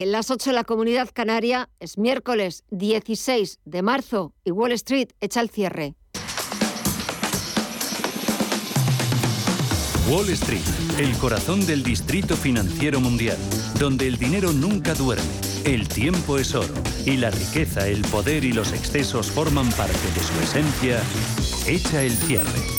En las 8 de la comunidad canaria es miércoles 16 de marzo y Wall Street echa el cierre. Wall Street, el corazón del distrito financiero mundial, donde el dinero nunca duerme, el tiempo es oro y la riqueza, el poder y los excesos forman parte de su esencia, echa el cierre.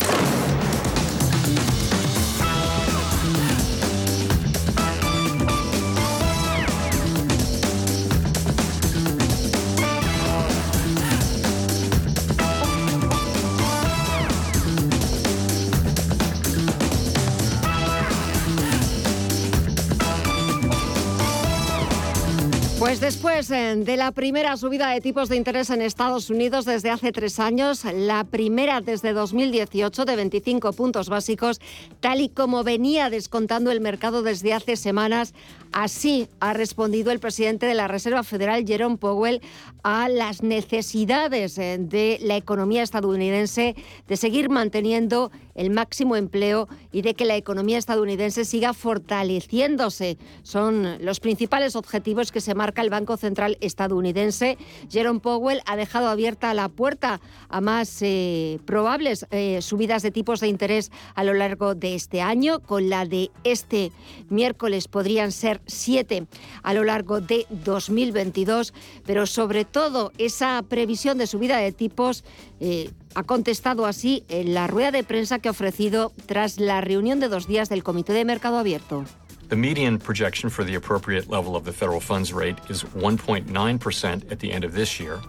Pues después eh, de la primera subida de tipos de interés en Estados Unidos desde hace tres años, la primera desde 2018 de 25 puntos básicos, tal y como venía descontando el mercado desde hace semanas, así ha respondido el presidente de la Reserva Federal, Jerome Powell, a las necesidades eh, de la economía estadounidense de seguir manteniendo el máximo empleo y de que la economía estadounidense siga fortaleciéndose. Son los principales objetivos que se marcan el Banco Central estadounidense. Jerome Powell ha dejado abierta la puerta a más eh, probables eh, subidas de tipos de interés a lo largo de este año. Con la de este miércoles podrían ser siete a lo largo de 2022, pero sobre todo esa previsión de subida de tipos eh, ha contestado así en la rueda de prensa que ha ofrecido tras la reunión de dos días del Comité de Mercado Abierto. The median projection for the appropriate level of the federal funds rate is 1.9% at the end of this year.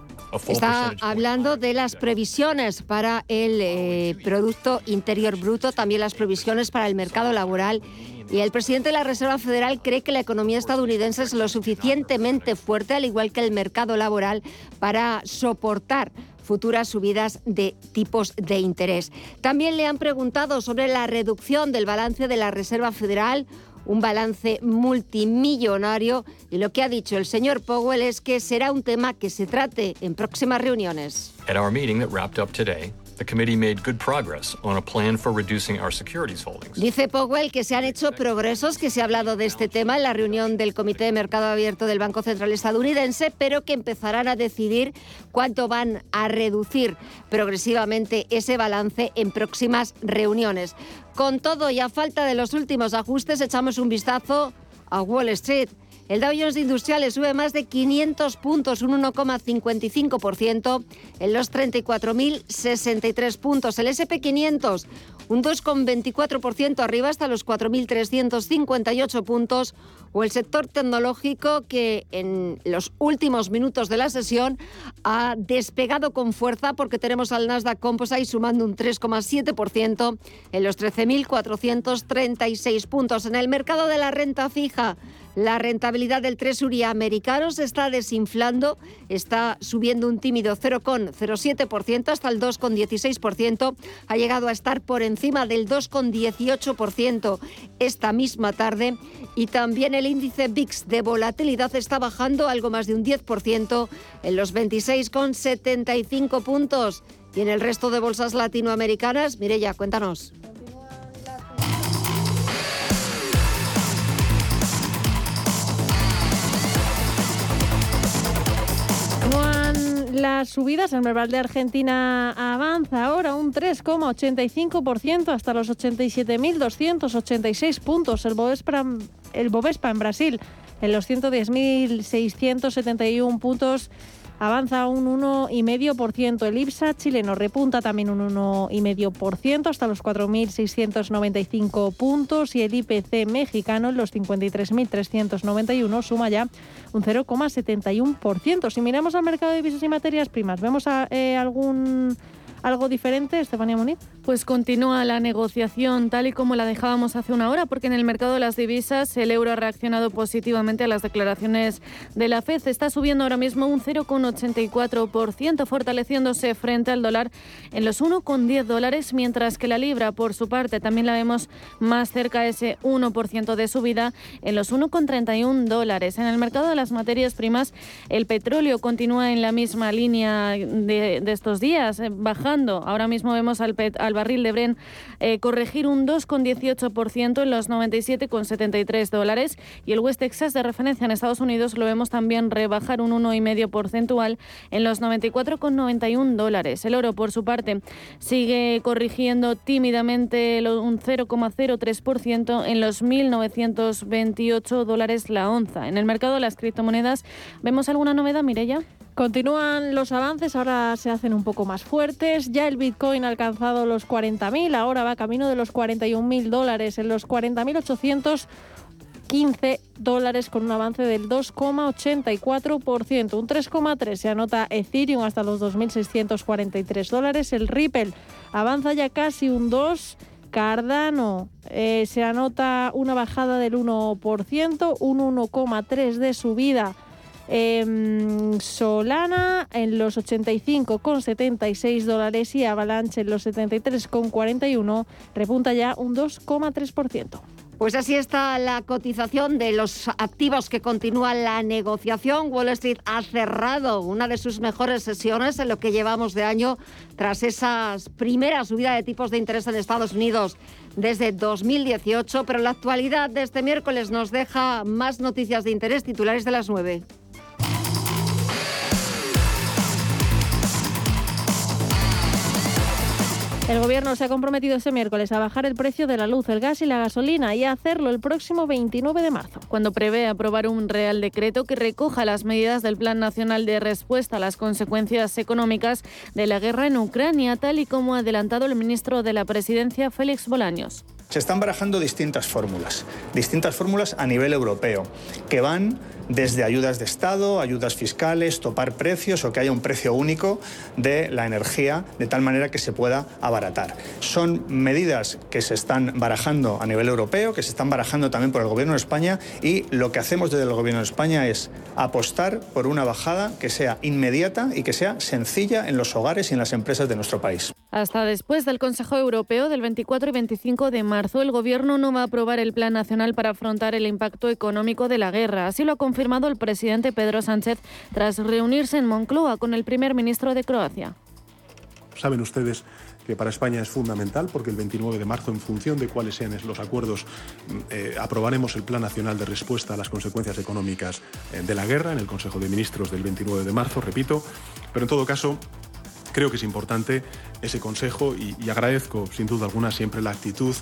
Está hablando de las previsiones para el eh, Producto Interior Bruto, también las previsiones para el mercado laboral. Y el presidente de la Reserva Federal cree que la economía estadounidense es lo suficientemente fuerte, al igual que el mercado laboral, para soportar futuras subidas de tipos de interés. También le han preguntado sobre la reducción del balance de la Reserva Federal un balance multimillonario y lo que ha dicho el señor Powell es que será un tema que se trate en próximas reuniones. Dice Powell que se han hecho progresos, que se ha hablado de este tema en la reunión del Comité de Mercado Abierto del Banco Central estadounidense, pero que empezarán a decidir cuánto van a reducir progresivamente ese balance en próximas reuniones. Con todo y a falta de los últimos ajustes, echamos un vistazo a Wall Street. El Dow Jones Industriales sube más de 500 puntos, un 1,55% en los 34.063 puntos. El SP500 un 2,24% arriba hasta los 4.358 puntos, o el sector tecnológico que en los últimos minutos de la sesión ha despegado con fuerza porque tenemos al Nasdaq Composite sumando un 3,7% en los 13.436 puntos. En el mercado de la renta fija, la rentabilidad del Treasury americano se está desinflando, está subiendo un tímido 0,07% hasta el 2,16%, ha llegado a estar por encima del 2,18% esta misma tarde y también el índice VIX de volatilidad está bajando algo más de un 10% en los 26,75 puntos. Y en el resto de bolsas latinoamericanas, Mireya, cuéntanos. Las subidas, el Merval de Argentina avanza ahora un 3,85% hasta los 87.286 puntos. El Bovespa, el Bovespa en Brasil en los 110.671 puntos avanza un 1,5%. El IPSA chileno repunta también un 1,5% hasta los 4.695 puntos y el IPC mexicano en los 53.391 suma ya un 0,71%. Si miramos al mercado de divisas y materias primas, ¿vemos eh, algún algo diferente, Estefanía Muniz? Pues continúa la negociación tal y como la dejábamos hace una hora, porque en el mercado de las divisas el euro ha reaccionado positivamente a las declaraciones de la FED. Está subiendo ahora mismo un 0,84%, fortaleciéndose frente al dólar en los 1,10 dólares, mientras que la libra, por su parte, también la vemos más cerca de ese 1% de subida en los 1,31 dólares. En el mercado de las materias primas, el petróleo continúa en la misma línea de, de estos días, bajando llegando. Ahora mismo vemos al, al barril de Bren eh, corregir un 2,18% en los 97,73 dólares y el West Texas de referencia en Estados Unidos lo vemos también rebajar un 1,5 porcentual en los 94,91 dólares. El oro, por su parte, sigue corrigiendo tímidamente un 0,03% en los 1.928 dólares la onza. En el mercado de las criptomonedas, ¿vemos alguna novedad, Mirella? Continúan los avances, ahora se hacen un poco más fuertes. Ya el Bitcoin ha alcanzado los 40.000, ahora va camino de los 41.000 dólares, en los 40.815 dólares con un avance del 2,84%. Un 3,3% se anota Ethereum hasta los 2.643 dólares. El Ripple avanza ya casi un 2%. Cardano eh, se anota una bajada del 1%, un 1,3% de subida Em, Solana en los 85,76 dólares y Avalanche en los 73,41 repunta ya un 2,3%. Pues así está la cotización de los activos que continúa la negociación. Wall Street ha cerrado una de sus mejores sesiones en lo que llevamos de año tras esa primera subida de tipos de interés en Estados Unidos desde 2018. Pero la actualidad de este miércoles nos deja más noticias de interés titulares de las 9. El Gobierno se ha comprometido este miércoles a bajar el precio de la luz, el gas y la gasolina y a hacerlo el próximo 29 de marzo. Cuando prevé aprobar un Real Decreto que recoja las medidas del Plan Nacional de Respuesta a las consecuencias económicas de la guerra en Ucrania, tal y como ha adelantado el ministro de la Presidencia, Félix Bolaños. Se están barajando distintas fórmulas, distintas fórmulas a nivel europeo, que van desde ayudas de Estado, ayudas fiscales, topar precios o que haya un precio único de la energía de tal manera que se pueda abaratar. Son medidas que se están barajando a nivel europeo, que se están barajando también por el Gobierno de España y lo que hacemos desde el Gobierno de España es apostar por una bajada que sea inmediata y que sea sencilla en los hogares y en las empresas de nuestro país. Hasta después del Consejo Europeo del 24 y 25 de marzo, el Gobierno no va a aprobar el Plan Nacional para afrontar el impacto económico de la guerra. Así lo ha confirmado el presidente Pedro Sánchez tras reunirse en Moncloa con el primer ministro de Croacia. Saben ustedes que para España es fundamental porque el 29 de marzo, en función de cuáles sean los acuerdos, mm, eh, aprobaremos el Plan Nacional de Respuesta a las Consecuencias Económicas eh, de la Guerra en el Consejo de Ministros del 29 de marzo, repito. Pero en todo caso, creo que es importante ese consejo y, agradezco sin duda alguna siempre la actitud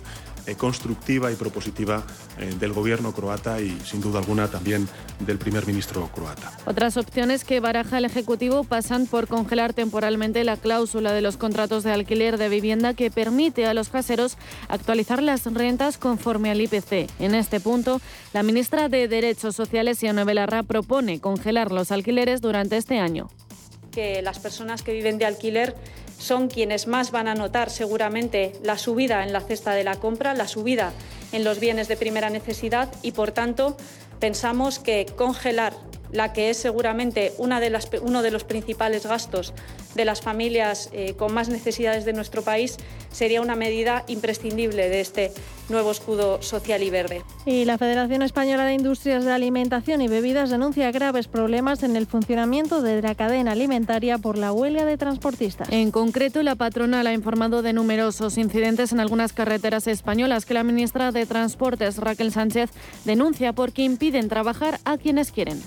eh, constructiva y propositiva eh, del gobierno croata y sin duda alguna también del primer ministro croata. Otras opciones que baraja el Ejecutivo pasan por congelar temporalmente la cláusula de los contratos de alquiler de vivienda que permite a los caseros actualizar las rentas conforme al IPC. En este punto, la ministra de Derechos Sociales, Ione Belarra, propone congelar los alquileres durante este año. Que las personas que viven de alquiler son quienes más van a notar seguramente la subida en la cesta de la compra, la subida en los bienes de primera necesidad y, por tanto, pensamos que congelar la que es seguramente una de las, uno de los principales gastos de las familias eh, con más necesidades de nuestro país, sería una medida imprescindible de este nuevo escudo social y verde. Y la Federación Española de Industrias de Alimentación y Bebidas denuncia graves problemas en el funcionamiento de la cadena alimentaria por la huelga de transportistas. En concreto, la patronal ha informado de numerosos incidentes en algunas carreteras españolas que la ministra de Transportes, Raquel Sánchez, denuncia porque impiden trabajar a quienes quieren.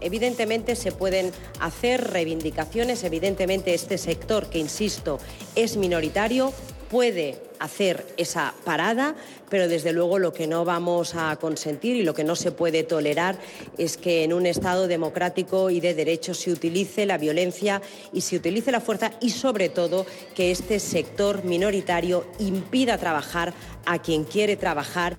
Evidentemente se pueden hacer reivindicaciones, evidentemente este sector, que insisto, es minoritario, puede hacer esa parada, pero desde luego lo que no vamos a consentir y lo que no se puede tolerar es que en un Estado democrático y de derecho se utilice la violencia y se utilice la fuerza y sobre todo que este sector minoritario impida trabajar a quien quiere trabajar.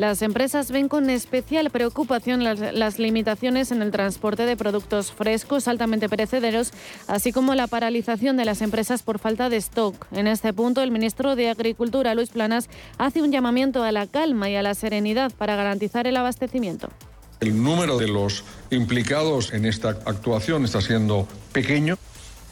Las empresas ven con especial preocupación las, limitaciones en el transporte de productos frescos altamente perecederos, así como la paralización de las empresas por falta de stock. En este punto, el ministro de Agricultura, Luis Planas, hace un llamamiento a la calma y a la serenidad para garantizar el abastecimiento. El número de los implicados en esta actuación está siendo pequeño,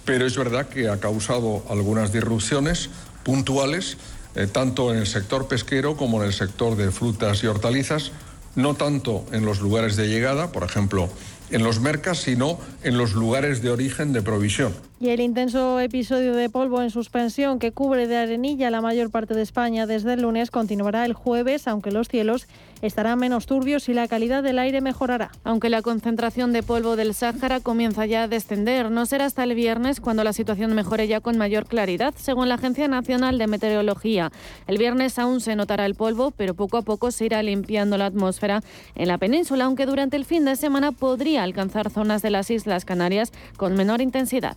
pero es verdad que ha causado algunas disrupciones puntuales eh, tanto en el sector pesquero como en el sector de frutas y hortalizas, no tanto en los lugares de llegada, por ejemplo, en los mercados, sino en los lugares de origen de provisión. Y el intenso episodio de polvo en suspensión que cubre de arenilla la mayor parte de España desde el lunes continuará el jueves, aunque los cielos estarán menos turbios y la calidad del aire mejorará. Aunque la concentración de polvo del Sáhara comienza ya a descender, no será hasta el viernes cuando la situación mejore ya con mayor claridad, según la Agencia Nacional de Meteorología. El viernes aún se notará el polvo, pero poco a poco se irá limpiando la atmósfera en la península, aunque durante el fin de semana podría alcanzar zonas de las Islas Canarias con menor intensidad.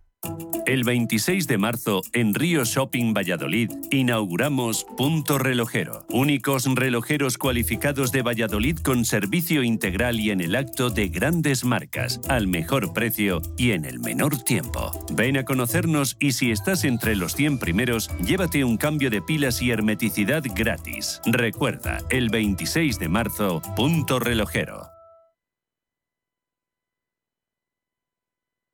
El 26 de marzo, en Río Shopping Valladolid, inauguramos Punto Relojero. Únicos relojeros cualificados de Valladolid con servicio integral y en el acto de grandes marcas, al mejor precio y en el menor tiempo. Ven a conocernos y si estás entre los 100 primeros, llévate un cambio de pilas y hermeticidad gratis. Recuerda, el 26 de marzo, Punto Relojero.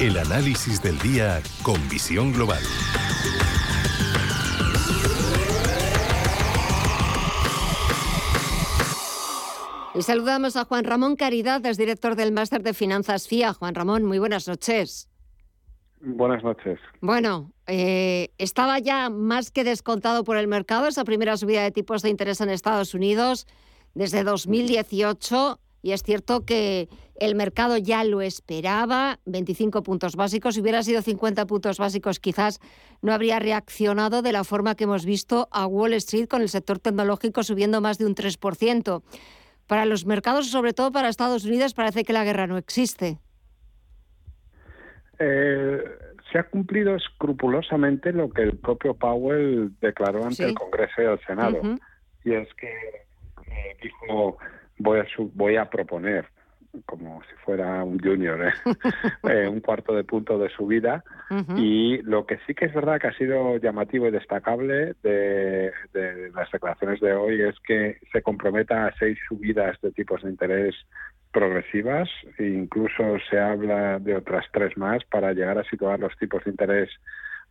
El análisis del día con visión global. Y saludamos a Juan Ramón Caridad, es director del Máster de Finanzas FIA. Juan Ramón, muy buenas noches. Buenas noches. Bueno, eh, estaba ya más que descontado por el mercado esa primera subida de tipos de interés en Estados Unidos desde 2018 y es cierto que el mercado ya lo esperaba, 25 puntos básicos. Si hubiera sido 50 puntos básicos, quizás no habría reaccionado de la forma que hemos visto a Wall Street con el sector tecnológico subiendo más de un 3%. Para los mercados, sobre todo para Estados Unidos, parece que la guerra no existe. Eh, se ha cumplido escrupulosamente lo que el propio Powell declaró ante el Congreso y el Senado. Y es que eh, dijo voy a, voy a proponer como si fuera un junior, ¿eh? eh un cuarto de punto de subida. Y lo que sí que es verdad que ha sido llamativo y destacable de, las declaraciones de hoy es que se comprometa a seis subidas de tipos de interés progresivas e incluso se habla de otras tres más para llegar a situar los tipos de interés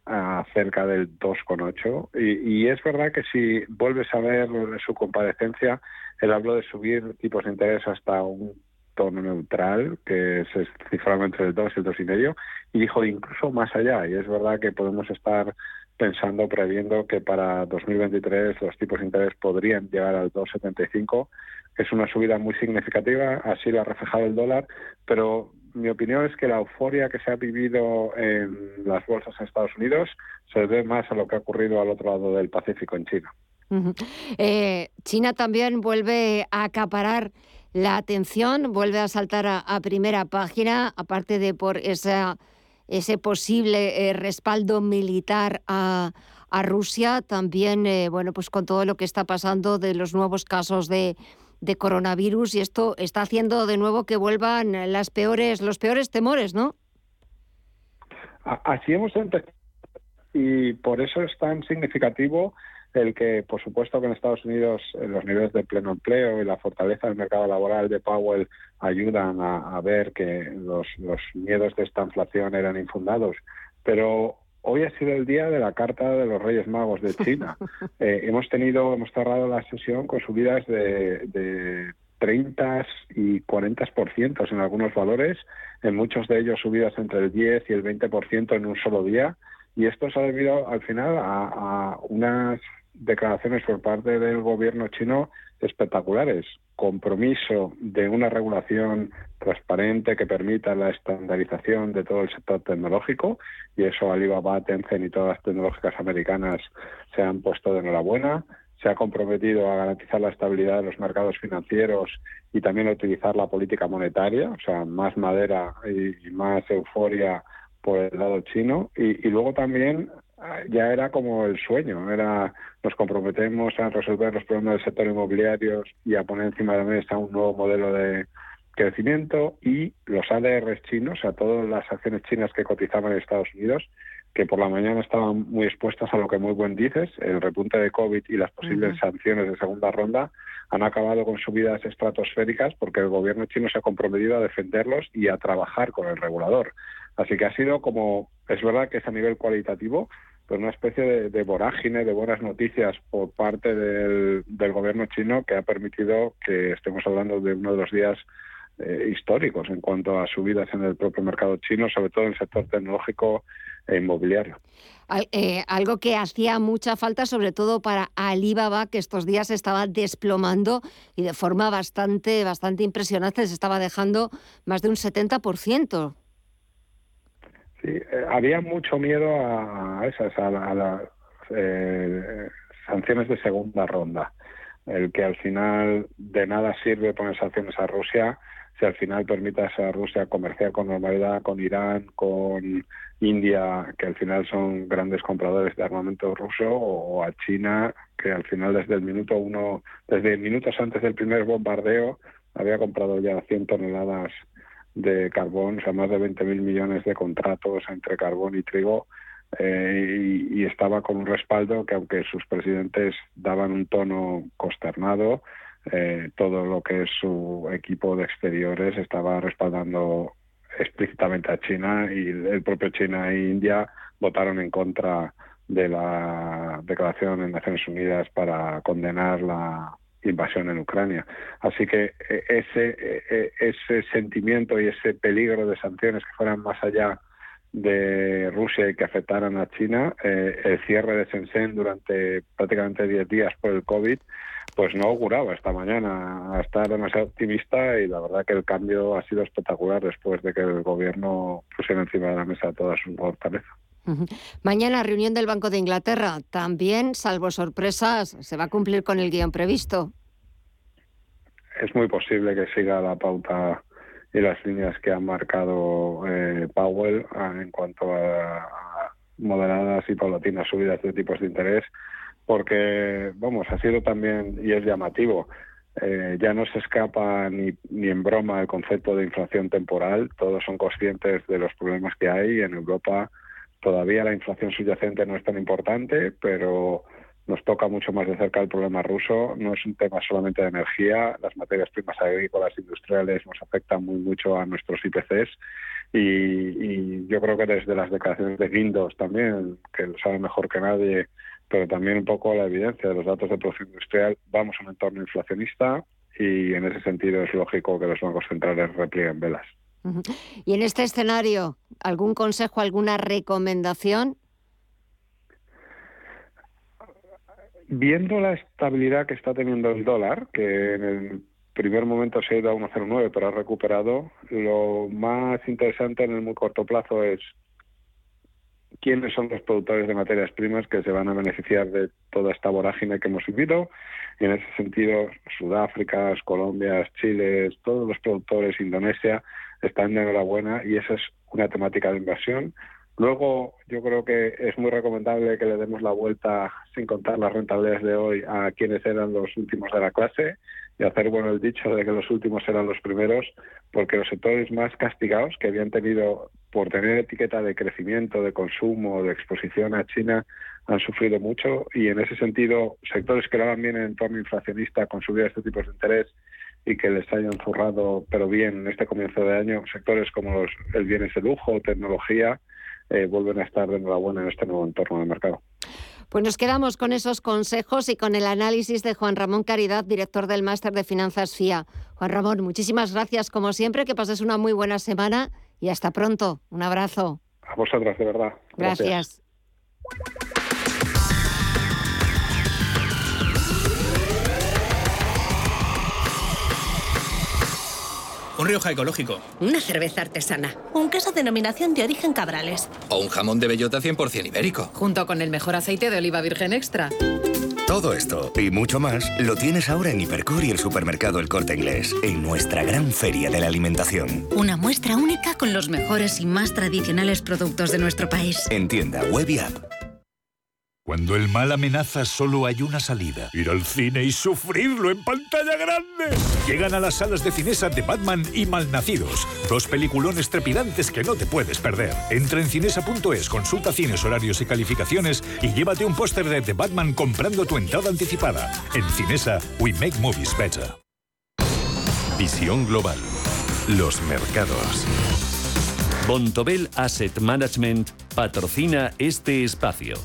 a cerca del 2,8 y, y es verdad que si vuelves a ver su comparecencia él habló de subir tipos de interés hasta un tono neutral, que se cifraba entre el 2 y el 2,5, y dijo incluso más allá. Y es verdad que podemos estar pensando, previendo que para 2023 los tipos de interés podrían llegar al 2,75, que es una subida muy significativa, así lo ha reflejado el dólar, pero mi opinión es que la euforia que se ha vivido en las bolsas en Estados Unidos se debe más a lo que ha ocurrido al otro lado del Pacífico en China. Eh, China también vuelve a acaparar la atención, vuelve a saltar a, primera página, aparte de por esa, ese posible eh, respaldo militar a, Rusia, también, eh, bueno, pues con todo lo que está pasando de los nuevos casos de, de coronavirus y esto está haciendo de nuevo que vuelvan las peores, los peores temores, ¿no? Así hemos empezado y por eso es tan significativo el que, por supuesto, que en Estados Unidos los niveles de pleno empleo y la fortaleza del mercado laboral de Powell ayudan a, ver que los, los, miedos de esta inflación eran infundados. Pero hoy ha sido el día de la carta de los Reyes Magos de China. Eh, hemos tenido, hemos cerrado la sesión con subidas de, de 30 y 40% en algunos valores, en muchos de ellos subidas entre el 10 y el 20% en un solo día. Y esto se ha debido al final a, unas declaraciones por parte del gobierno chino espectaculares. Compromiso de una regulación transparente que permita la estandarización de todo el sector tecnológico y eso Alibaba, Tencent y todas las tecnológicas americanas se han puesto de enhorabuena. Se ha comprometido a garantizar la estabilidad de los mercados financieros y también a utilizar la política monetaria, o sea, más madera y más euforia por el lado chino y, luego también ya era como el sueño, era nos comprometemos a resolver los problemas del sector inmobiliario y a poner encima de la mesa un nuevo modelo de crecimiento y los ADRs chinos, o sea, todas las acciones chinas que cotizaban en Estados Unidos, que por la mañana estaban muy expuestas a lo que muy buen dices, el repunte de COVID y las posibles sanciones de segunda ronda, han acabado con subidas estratosféricas porque el gobierno chino se ha comprometido a defenderlos y a trabajar con el regulador. Así que ha sido como, es verdad que es a nivel cualitativo, pero una especie de, vorágine de buenas noticias por parte del, gobierno chino que ha permitido que estemos hablando de uno de los días eh, históricos en cuanto a subidas en el propio mercado chino, sobre todo en el sector tecnológico e inmobiliario. Eh, algo que hacía mucha falta, sobre todo para Alibaba, que estos días estaba desplomando y de forma bastante, bastante impresionante, se estaba dejando más de un 70%. Sí, eh, había mucho miedo a esas, a, las eh, sanciones de segunda ronda. El que al final de nada sirve poner sanciones a Rusia si al final permitas a Rusia comerciar con normalidad con Irán, con India, que al final son grandes compradores de armamento ruso, o a China, que al final desde el minuto uno, desde minutos antes del primer bombardeo, había comprado ya 100 toneladas de carbón, o sea, más de 20.000 millones de contratos entre carbón y trigo, eh, y, estaba con un respaldo que aunque sus presidentes daban un tono consternado, eh, todo lo que es su equipo de exteriores estaba respaldando explícitamente a China y el propio China e India votaron en contra de la declaración en Naciones Unidas para condenar la invasión en Ucrania. Así que eh, ese, eh, ese sentimiento y ese peligro de sanciones que fueran más allá de Rusia y que afectaran a China, eh, el cierre de Shenzhen durante prácticamente 10 días por el COVID, pues no auguraba esta mañana a estar demasiado optimista y la verdad que el cambio ha sido espectacular después de que el gobierno pusiera encima de la mesa toda su fortaleza. Mañana reunión del Banco de Inglaterra. También, salvo sorpresas, se va a cumplir con el guion previsto. Es muy posible que siga la pauta y las líneas que ha marcado eh, Powell ah, en cuanto a, moderadas y paulatinas subidas de tipos de interés, porque, vamos, ha sido también, y es llamativo, eh, ya no se escapa ni, ni en broma el concepto de inflación temporal, todos son conscientes de los problemas que hay en Europa Todavía la inflación subyacente no es tan importante, pero nos toca mucho más de cerca el problema ruso. No es un tema solamente de energía, las materias primas agrícolas industriales nos afectan muy mucho a nuestros IPCs y, yo creo que desde las declaraciones de Guindos también, que lo sabe mejor que nadie, pero también un poco la evidencia de los datos de producción industrial, vamos a un entorno inflacionista y en ese sentido es lógico que los bancos centrales replieguen velas. Y en este escenario, ¿algún consejo, alguna recomendación? Viendo la estabilidad que está teniendo el dólar, que en el primer momento se ha ido a 1,09 pero ha recuperado, lo más interesante en el muy corto plazo es quiénes son los productores de materias primas que se van a beneficiar de toda esta vorágine que hemos vivido. Y en ese sentido, Sudáfrica, Colombia, Chile, todos los productores, Indonesia, están de enhorabuena y esa es una temática de inversión. Luego, yo creo que es muy recomendable que le demos la vuelta, sin contar las rentabilidades de hoy, a quienes eran los últimos de la clase y hacer bueno el dicho de que los últimos serán los primeros, porque los sectores más castigados que habían tenido por tener etiqueta de crecimiento, de consumo, de exposición a China, han sufrido mucho y en ese sentido sectores que lo hagan bien en entorno inflacionista con subida de este tipo de interés y que les hayan zurrado pero bien en este comienzo de año, sectores como los, el bienes de lujo, tecnología, eh, vuelven a estar de enhorabuena en este nuevo entorno de mercado. Pues nos quedamos con esos consejos y con el análisis de Juan Ramón Caridad, director del Máster de Finanzas FIA. Juan Ramón, muchísimas gracias como siempre, que pases una muy buena semana y hasta pronto. Un abrazo. A vosotras, de verdad. gracias. Un Rioja ecológico. Una cerveza artesana. Un queso denominación de origen Cabrales. O un jamón de bellota 100% ibérico. Junto con el mejor aceite de oliva virgen extra. Todo esto y mucho más lo tienes ahora en Hipercor y el supermercado El Corte Inglés, en nuestra gran feria de la alimentación. Una muestra única con los mejores y más tradicionales productos de nuestro país. En tienda, web y app. Cuando el mal amenaza, solo hay una salida. Ir al cine y sufrirlo en pantalla grande. Llegan a las salas de Cinesa de Batman y Malnacidos. Dos peliculones trepidantes que no te puedes perder. Entra en cinesa.es, consulta cines, horarios y calificaciones y llévate un póster de The Batman comprando tu entrada anticipada. En Cinesa, we make movies better. Visión global. Los mercados. Bontobel Asset Management patrocina este espacio.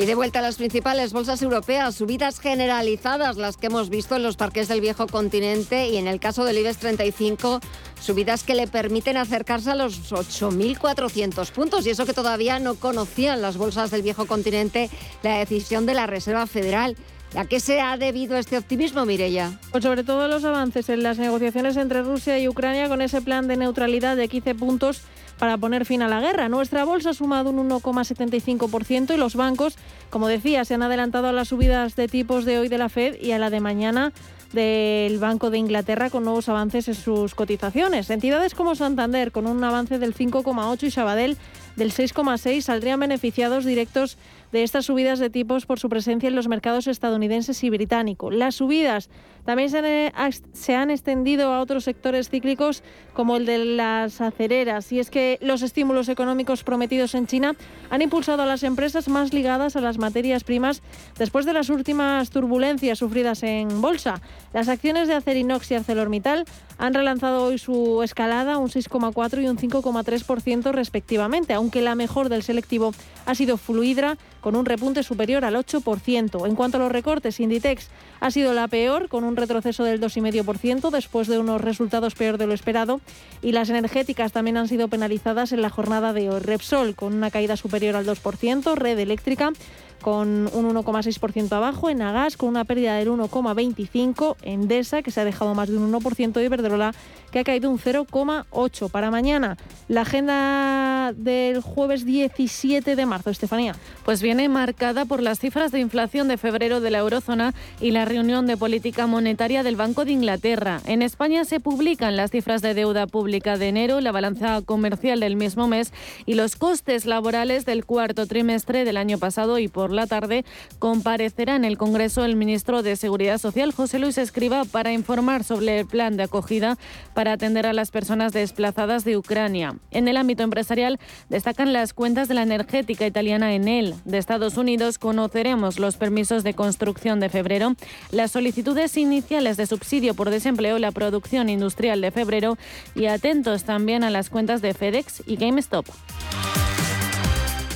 Y de vuelta a las principales bolsas europeas, subidas generalizadas, las que hemos visto en los parques del viejo continente y en el caso del IBEX 35, subidas que le permiten acercarse a los 8.400 puntos. Y eso que todavía no conocían las bolsas del viejo continente la decisión de la Reserva Federal. ¿A qué se ha debido este optimismo, Mirella? Pues sobre todo los avances en las negociaciones entre Rusia y Ucrania con ese plan de neutralidad de 15 puntos para poner fin a la guerra. Nuestra bolsa ha sumado un 1,75% y los bancos, como decía, se han adelantado a las subidas de tipos de hoy de la Fed y a la de mañana del Banco de Inglaterra con nuevos avances en sus cotizaciones. Entidades como Santander, con un avance del 5,8 y Sabadell del 6,6, saldrían beneficiados directos de estas subidas de tipos por su presencia en los mercados estadounidenses y británicos. Las subidas también se han, extendido a otros sectores cíclicos como el de las acereras. Y es que los estímulos económicos prometidos en China han impulsado a las empresas más ligadas a las materias primas después de las últimas turbulencias sufridas en bolsa. Las acciones de Acerinox y ArcelorMittal han relanzado hoy su escalada un 6,4 y un 5,3% respectivamente, aunque la mejor del selectivo ha sido Fluidra con un repunte superior al 8%. En cuanto a los recortes, Inditex ha sido la peor con un retroceso del 2,5% después de unos resultados peor de lo esperado y las energéticas también han sido penalizadas en la jornada de hoy. Repsol con una caída superior al 2%, Red Eléctrica con un 1,6% abajo, en Agas con una pérdida del 1,25%, Endesa que se ha dejado más de un 1% y Iberdrola que ha caído un 0,8%. Para mañana, la agenda del jueves 17 de marzo, Estefanía. Pues viene marcada por las cifras de inflación de febrero de la eurozona y la reunión de política monetaria del Banco de Inglaterra. En España se publican las cifras de deuda pública de enero, la balanza comercial del mismo mes y los costes laborales del cuarto trimestre del año pasado y por la tarde comparecerá en el Congreso el ministro de Seguridad Social, José Luis Escriba, para informar sobre el plan de acogida para atender a las personas desplazadas de Ucrania. En el ámbito empresarial destacan las cuentas de la energética italiana Enel. De Estados Unidos conoceremos los permisos de construcción de febrero, las solicitudes iniciales de subsidio por desempleo, la producción industrial de febrero y atentos también a las cuentas de FedEx y GameStop.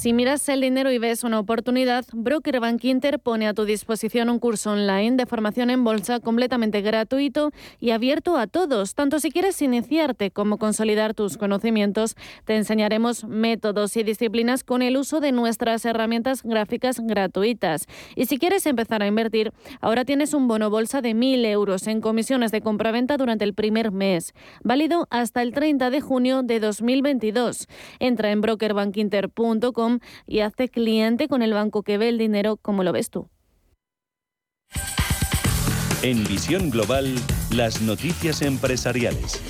Si miras el dinero y ves una oportunidad, Broker Inter pone a tu disposición un curso online de formación en bolsa completamente gratuito y abierto a todos. Tanto si quieres iniciarte como consolidar tus conocimientos, te enseñaremos métodos y disciplinas con el uso de nuestras herramientas gráficas gratuitas. Y si quieres empezar a invertir, ahora tienes un bono bolsa de 1.000 euros en comisiones de compraventa durante el primer mes, válido hasta el 30 de junio de 2022. Entra en brokerbankinter.com y hazte cliente con el banco que ve el dinero como lo ves tú. En Visión Global, las noticias empresariales.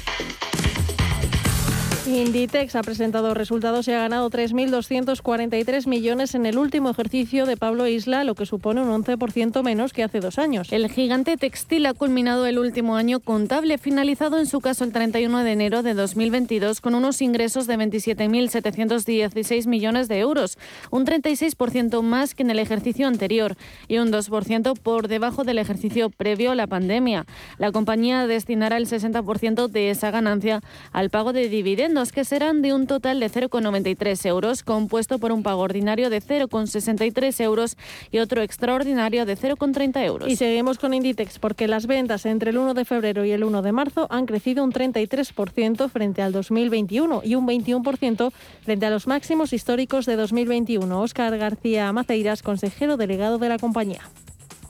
Inditex ha presentado resultados y ha ganado 3.243 millones en el último ejercicio de Pablo Isla, lo que supone un 11% menos que hace dos años. El gigante textil ha culminado el último año contable, finalizado en su caso el 31 de enero de 2022 con unos ingresos de 27.716 millones de euros, un 36% más que en el ejercicio anterior y un 2% por debajo del ejercicio previo a la pandemia. La compañía destinará el 60% de esa ganancia al pago de dividendos que serán de un total de 0,93 euros, compuesto por un pago ordinario de 0,63 euros y otro extraordinario de 0,30 euros. Y seguimos con Inditex porque las ventas entre el 1 de febrero y el 1 de marzo han crecido un 33% frente al 2021 y un 21% frente a los máximos históricos de 2021. Óscar García Maceiras, consejero delegado de la compañía.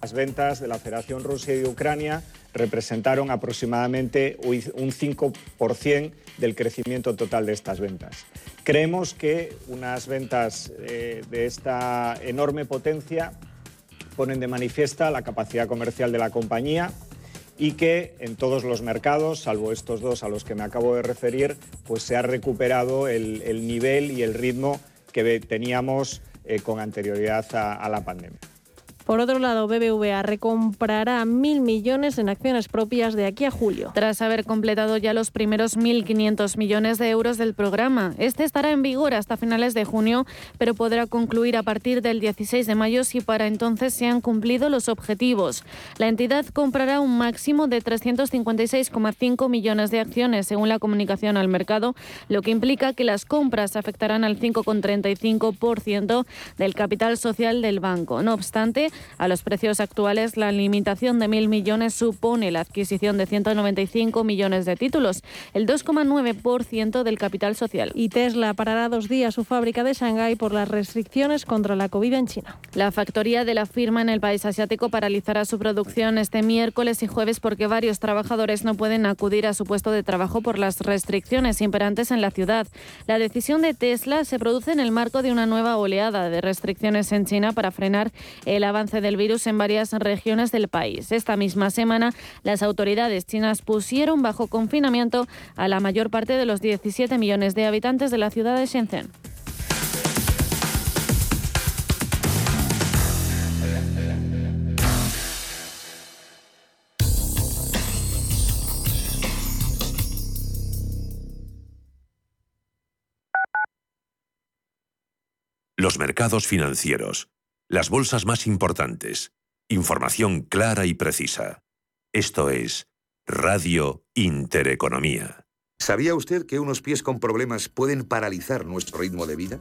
Las ventas de la Federación Rusia y de Ucrania representaron aproximadamente un 5% del crecimiento total de estas ventas. Creemos que unas ventas eh, de esta enorme potencia ponen de manifiesta la capacidad comercial de la compañía y que en todos los mercados, salvo estos dos a los que me acabo de referir, pues se ha recuperado el, nivel y el ritmo que teníamos eh, con anterioridad a la pandemia. Por otro lado, BBVA recomprará mil millones en acciones propias de aquí a julio. Tras haber completado ya los primeros 1.500 millones de euros del programa, este estará en vigor hasta finales de junio, pero podrá concluir a partir del 16 de mayo si para entonces se han cumplido los objetivos. La entidad comprará un máximo de 356,5 millones de acciones, según la comunicación al mercado, lo que implica que las compras afectarán al 5,35% del capital social del banco. No obstante, a los precios actuales, la limitación de mil millones supone la adquisición de 195 millones de títulos, el 2,9% del capital social. Y Tesla parará dos días su fábrica de Shanghái por las restricciones contra la COVID en China. La factoría de la firma en el país asiático paralizará su producción este miércoles y jueves porque varios trabajadores no pueden acudir a su puesto de trabajo por las restricciones imperantes en la ciudad. La decisión de Tesla se produce en el marco de una nueva oleada de restricciones en China para frenar el avance del virus en varias regiones del país. Esta misma semana, las autoridades chinas pusieron bajo confinamiento a la mayor parte de los 17 millones de habitantes de la ciudad de Shenzhen. Los mercados financieros las bolsas más importantes. Información clara y precisa. Esto es Radio Intereconomía. ¿Sabía usted que unos pies con problemas pueden paralizar nuestro ritmo de vida?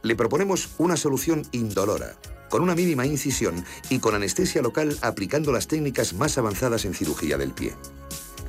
Le proponemos una solución indolora, con una mínima incisión y con anestesia local aplicando las técnicas más avanzadas en cirugía del pie.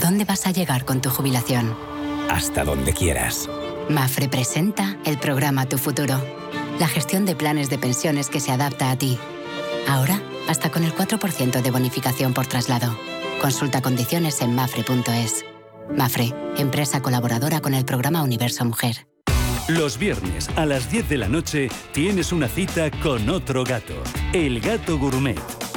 ¿A dónde vas a llegar con tu jubilación? Hasta donde quieras. Mafre presenta el programa Tu Futuro, la gestión de planes de pensiones que se adapta a ti. Ahora, hasta con el 4% de bonificación por traslado. Consulta condiciones en mafre.es. Mafre, empresa colaboradora con el programa Universo Mujer. Los viernes a las 10 de la noche tienes una cita con otro gato, el gato gourmet.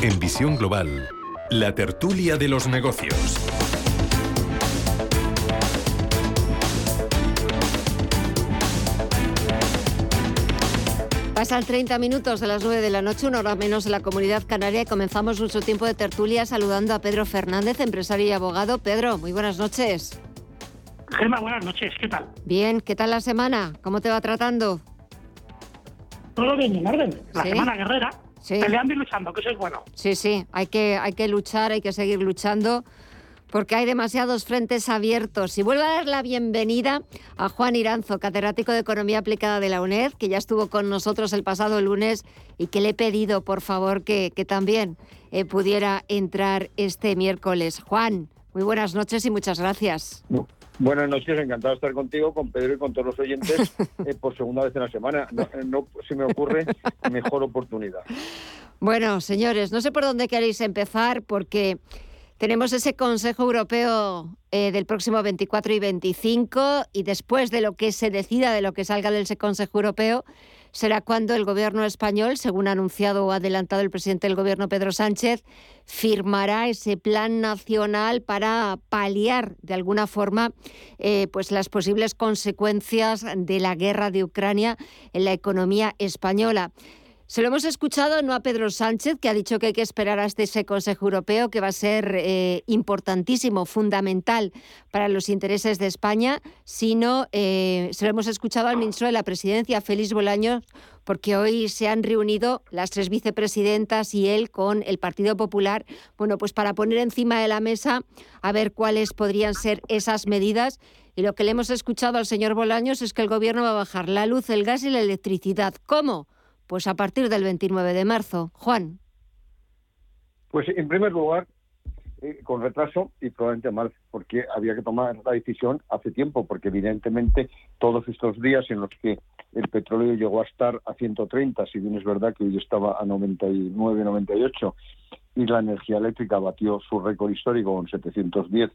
En Visión Global, la tertulia de los negocios. Pasan 30 minutos de las 9 de la noche, una hora menos en la comunidad canaria y comenzamos nuestro tiempo de tertulia saludando a Pedro Fernández, empresario y abogado. Pedro, muy buenas noches. Gemma, buenas noches, ¿qué tal? Bien, ¿qué tal la semana? ¿Cómo te va tratando? Todo bien, en orden. La semana guerrera, Peleando y luchando, que eso es bueno. Sí, sí, hay que, hay que luchar, hay que seguir luchando porque hay demasiados frentes abiertos. Y vuelvo a dar la bienvenida a Juan Iranzo, catedrático de Economía Aplicada de la UNED, que ya estuvo con nosotros el pasado lunes y que le he pedido, por favor, que, que también eh, pudiera entrar este miércoles. Juan, muy buenas noches y muchas gracias. Buenas noches, encantado de estar contigo, con Pedro y con todos los oyentes eh, por segunda vez en la semana. No, eh, no se me ocurre mejor oportunidad. Bueno, señores, no sé por dónde queréis empezar porque tenemos ese Consejo Europeo eh, del próximo 24 y 25 y después de lo que se decida, de lo que salga del Consejo Europeo, será cuando el gobierno español, según ha anunciado o adelantado el presidente del gobierno Pedro Sánchez, firmará ese plan nacional para paliar de alguna forma eh, pues las posibles consecuencias de la guerra de Ucrania en la economía española. Se lo hemos escuchado no a Pedro Sánchez, que ha dicho que hay que esperar hasta ese Consejo Europeo, que va a ser eh, importantísimo, fundamental para los intereses de España, sino eh, se lo hemos escuchado al ministro de la Presidencia, Félix Bolaños, porque hoy se han reunido las tres vicepresidentas y él con el Partido Popular, bueno, pues para poner encima de la mesa a ver cuáles podrían ser esas medidas. Y lo que le hemos escuchado al señor Bolaños es que el Gobierno va a bajar la luz, el gas y la electricidad. ¿Cómo? Pues a partir del 29 de marzo. Juan. Pues en primer lugar, eh, con retraso y probablemente mal, porque había que tomar la decisión hace tiempo, porque evidentemente todos estos días en los que el petróleo llegó a estar a 130, si bien es verdad que hoy estaba a 99, 98, y la energía eléctrica batió su récord histórico con 710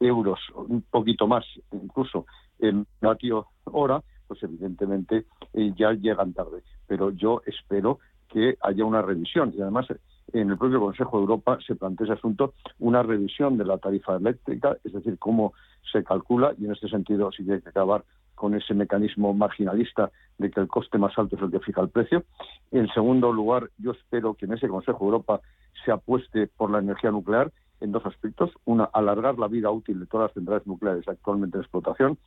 euros, un poquito más incluso, en vatio hora, pues evidentemente eh, ya llegan tarde. Pero yo espero que haya una revisión y además en el propio Consejo de Europa se plantea ese asunto, una revisión de la tarifa eléctrica, es decir, cómo se calcula y en este sentido sí que hay que acabar con ese mecanismo marginalista de que el coste más alto es el que fija el precio. En segundo lugar, yo espero que en ese Consejo de Europa se apueste por la energía nuclear en dos aspectos. Una, alargar la vida útil de todas las centrales nucleares actualmente en explotación.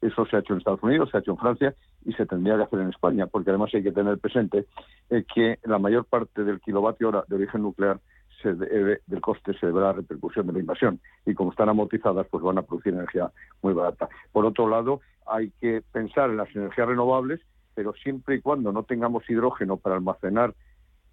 Eso se ha hecho en Estados Unidos, se ha hecho en Francia y se tendría que hacer en España, porque además hay que tener presente eh, que la mayor parte del kilovatio hora de origen nuclear se debe, del coste se deberá a la repercusión de la invasión y como están amortizadas pues van a producir energía muy barata. Por otro lado, hay que pensar en las energías renovables, pero siempre y cuando no tengamos hidrógeno para almacenar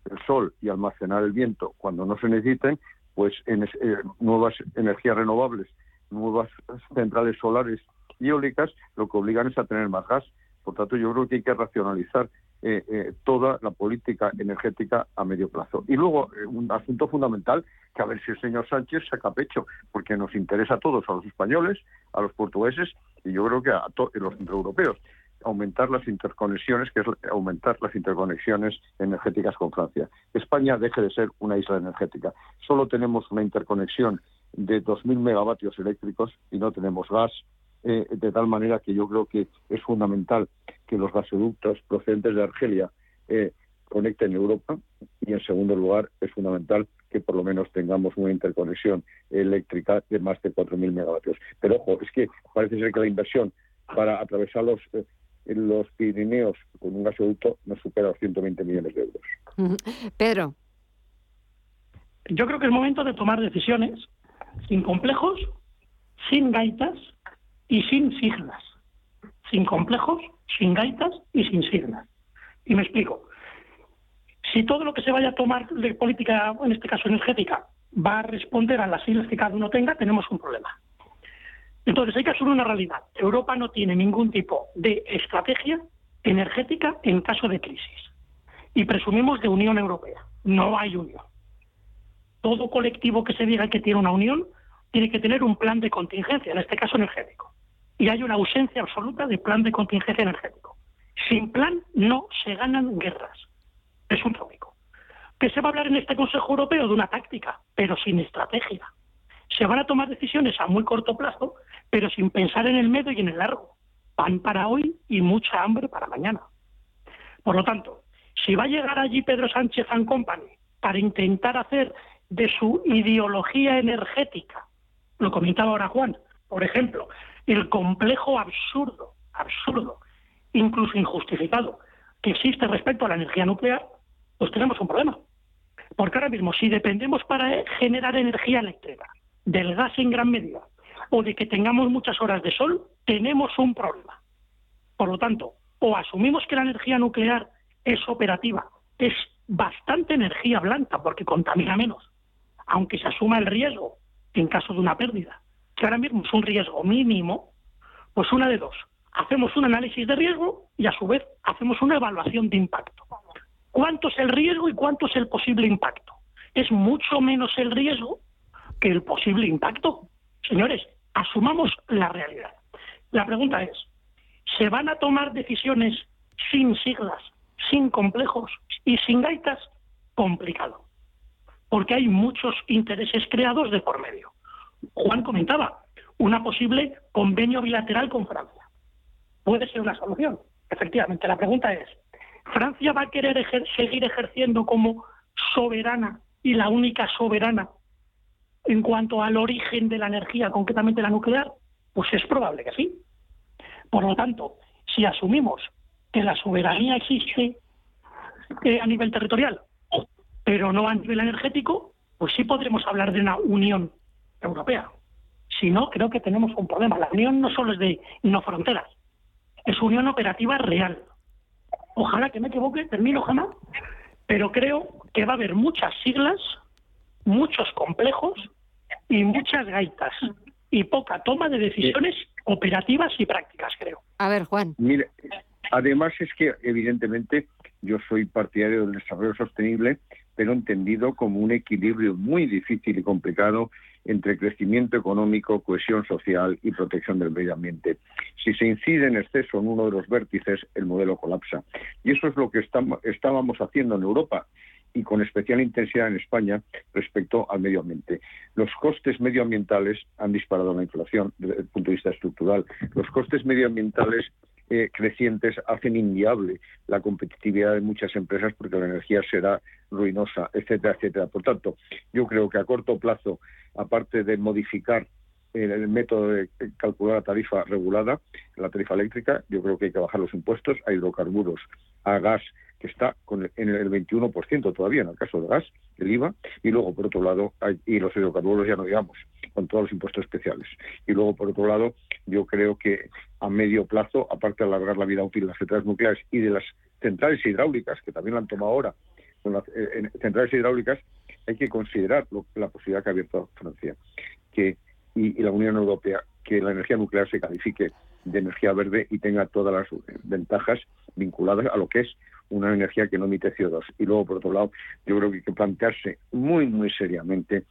el sol y almacenar el viento cuando no se necesiten, pues en, eh, nuevas energías renovables, nuevas centrales solares y eólicas, lo que obligan es a tener más gas. Por tanto, yo creo que hay que racionalizar eh, eh, toda la política energética a medio plazo. Y luego, un asunto fundamental, que a ver si el señor Sánchez saca pecho, porque nos interesa a todos, a los españoles, a los portugueses y yo creo que a, todos los europeos aumentar las interconexiones, que es aumentar las interconexiones energéticas con Francia. España deje de ser una isla energética. Solo tenemos una interconexión de 2.000 megavatios eléctricos y no tenemos gas, eh, de tal manera que yo creo que es fundamental que los gasoductos procedentes de Argelia eh, conecten Europa y, en segundo lugar, es fundamental que por lo menos tengamos una interconexión eléctrica de más de 4.000 megavatios. Pero ojo, es que parece ser que la inversión para atravesar los eh, en los Pirineos con un gasoducto no supera los 120 millones de euros. Pedro. Yo creo que es momento de tomar decisiones sin complejos sin gaitas y sin siglas. Sin complejos, sin gaitas y sin siglas. Y me explico. Si todo lo que se vaya a tomar de política, en este caso energética, va a responder a las siglas que cada uno tenga, tenemos un problema. Entonces hay que asumir una realidad. Europa no tiene ningún tipo de estrategia energética en caso de crisis. Y presumimos de Unión Europea. No hay unión. Todo colectivo que se diga que tiene una unión tiene que tener un plan de contingencia, en este caso energético. Y hay una ausencia absoluta de plan de contingencia energético. Sin plan no se ganan guerras. Es un tópico. Que se va a hablar en este Consejo Europeo de una táctica, pero sin estrategia. Se van a tomar decisiones a muy corto plazo, pero sin pensar en el medio y en el largo. Pan para hoy y mucha hambre para mañana. Por lo tanto, si va a llegar allí Pedro Sánchez and Company para intentar hacer de su ideología energética, lo comentaba ahora Juan, por ejemplo, el complejo absurdo, absurdo, incluso injustificado, que existe respecto a la energía nuclear, pues tenemos un problema. Porque ahora mismo, si dependemos para generar energía eléctrica del gas en gran medida o de que tengamos muchas horas de sol, tenemos un problema. Por lo tanto, o asumimos que la energía nuclear es operativa, es bastante energía blanca porque contamina menos, aunque se asuma el riesgo en caso de una pérdida, que ahora mismo es un riesgo mínimo, pues una de dos. Hacemos un análisis de riesgo y a su vez hacemos una evaluación de impacto. ¿Cuánto es el riesgo y cuánto es el posible impacto? Es mucho menos el riesgo que el posible impacto. Señores, asumamos la realidad. La pregunta es, ¿se van a tomar decisiones sin siglas, sin complejos y sin gaitas? Complicado, porque hay muchos intereses creados de por medio. Juan comentaba, una posible convenio bilateral con Francia. Puede ser una solución, efectivamente. La pregunta es, ¿Francia va a querer seguir ejerciendo como soberana y la única soberana en cuanto al origen de la energía, concretamente la nuclear? Pues es probable que sí. Por lo tanto, si asumimos que la soberanía existe eh, a nivel territorial, pero no a nivel energético, pues sí podremos hablar de una unión europea. Si no, creo que tenemos un problema. La unión no solo es de no fronteras, es unión operativa real. Ojalá que me equivoque, termino jamás, pero creo que va a haber muchas siglas, muchos complejos y muchas gaitas y poca toma de decisiones operativas y prácticas, creo. A ver, Juan. Mire, además es que evidentemente yo soy partidario del desarrollo sostenible, pero entendido como un equilibrio muy difícil y complicado entre crecimiento económico, cohesión social y protección del medio ambiente. Si se incide en exceso en uno de los vértices, el modelo colapsa. Y eso es lo que estábamos haciendo en Europa y con especial intensidad en España respecto al medio ambiente. Los costes medioambientales han disparado la inflación desde el punto de vista estructural. Los costes medioambientales eh, crecientes hacen inviable la competitividad de muchas empresas porque la energía será ruinosa, etcétera, etcétera. Por tanto, yo creo que a corto plazo, aparte de modificar el método de calcular la tarifa regulada, la tarifa eléctrica, yo creo que hay que bajar los impuestos a hidrocarburos, a gas, que está con en el 21% todavía en el caso de gas, el IVA, y luego, por otro lado, y los hidrocarburos ya no digamos, con todos los impuestos especiales. Y luego, por otro lado, yo creo que a medio plazo, aparte de alargar la vida útil de las centrales nucleares y de las centrales hidráulicas, que también lo han tomado ahora, con las eh, centrales hidráulicas, hay que considerar la posibilidad que ha abierto Francia que y, la Unión Europea, que la energía nuclear se califique de energía verde y tenga todas las ventajas vinculadas a lo que es una energía que no emite CO2. Y luego, por otro lado, yo creo que hay que plantearse muy, muy seriamente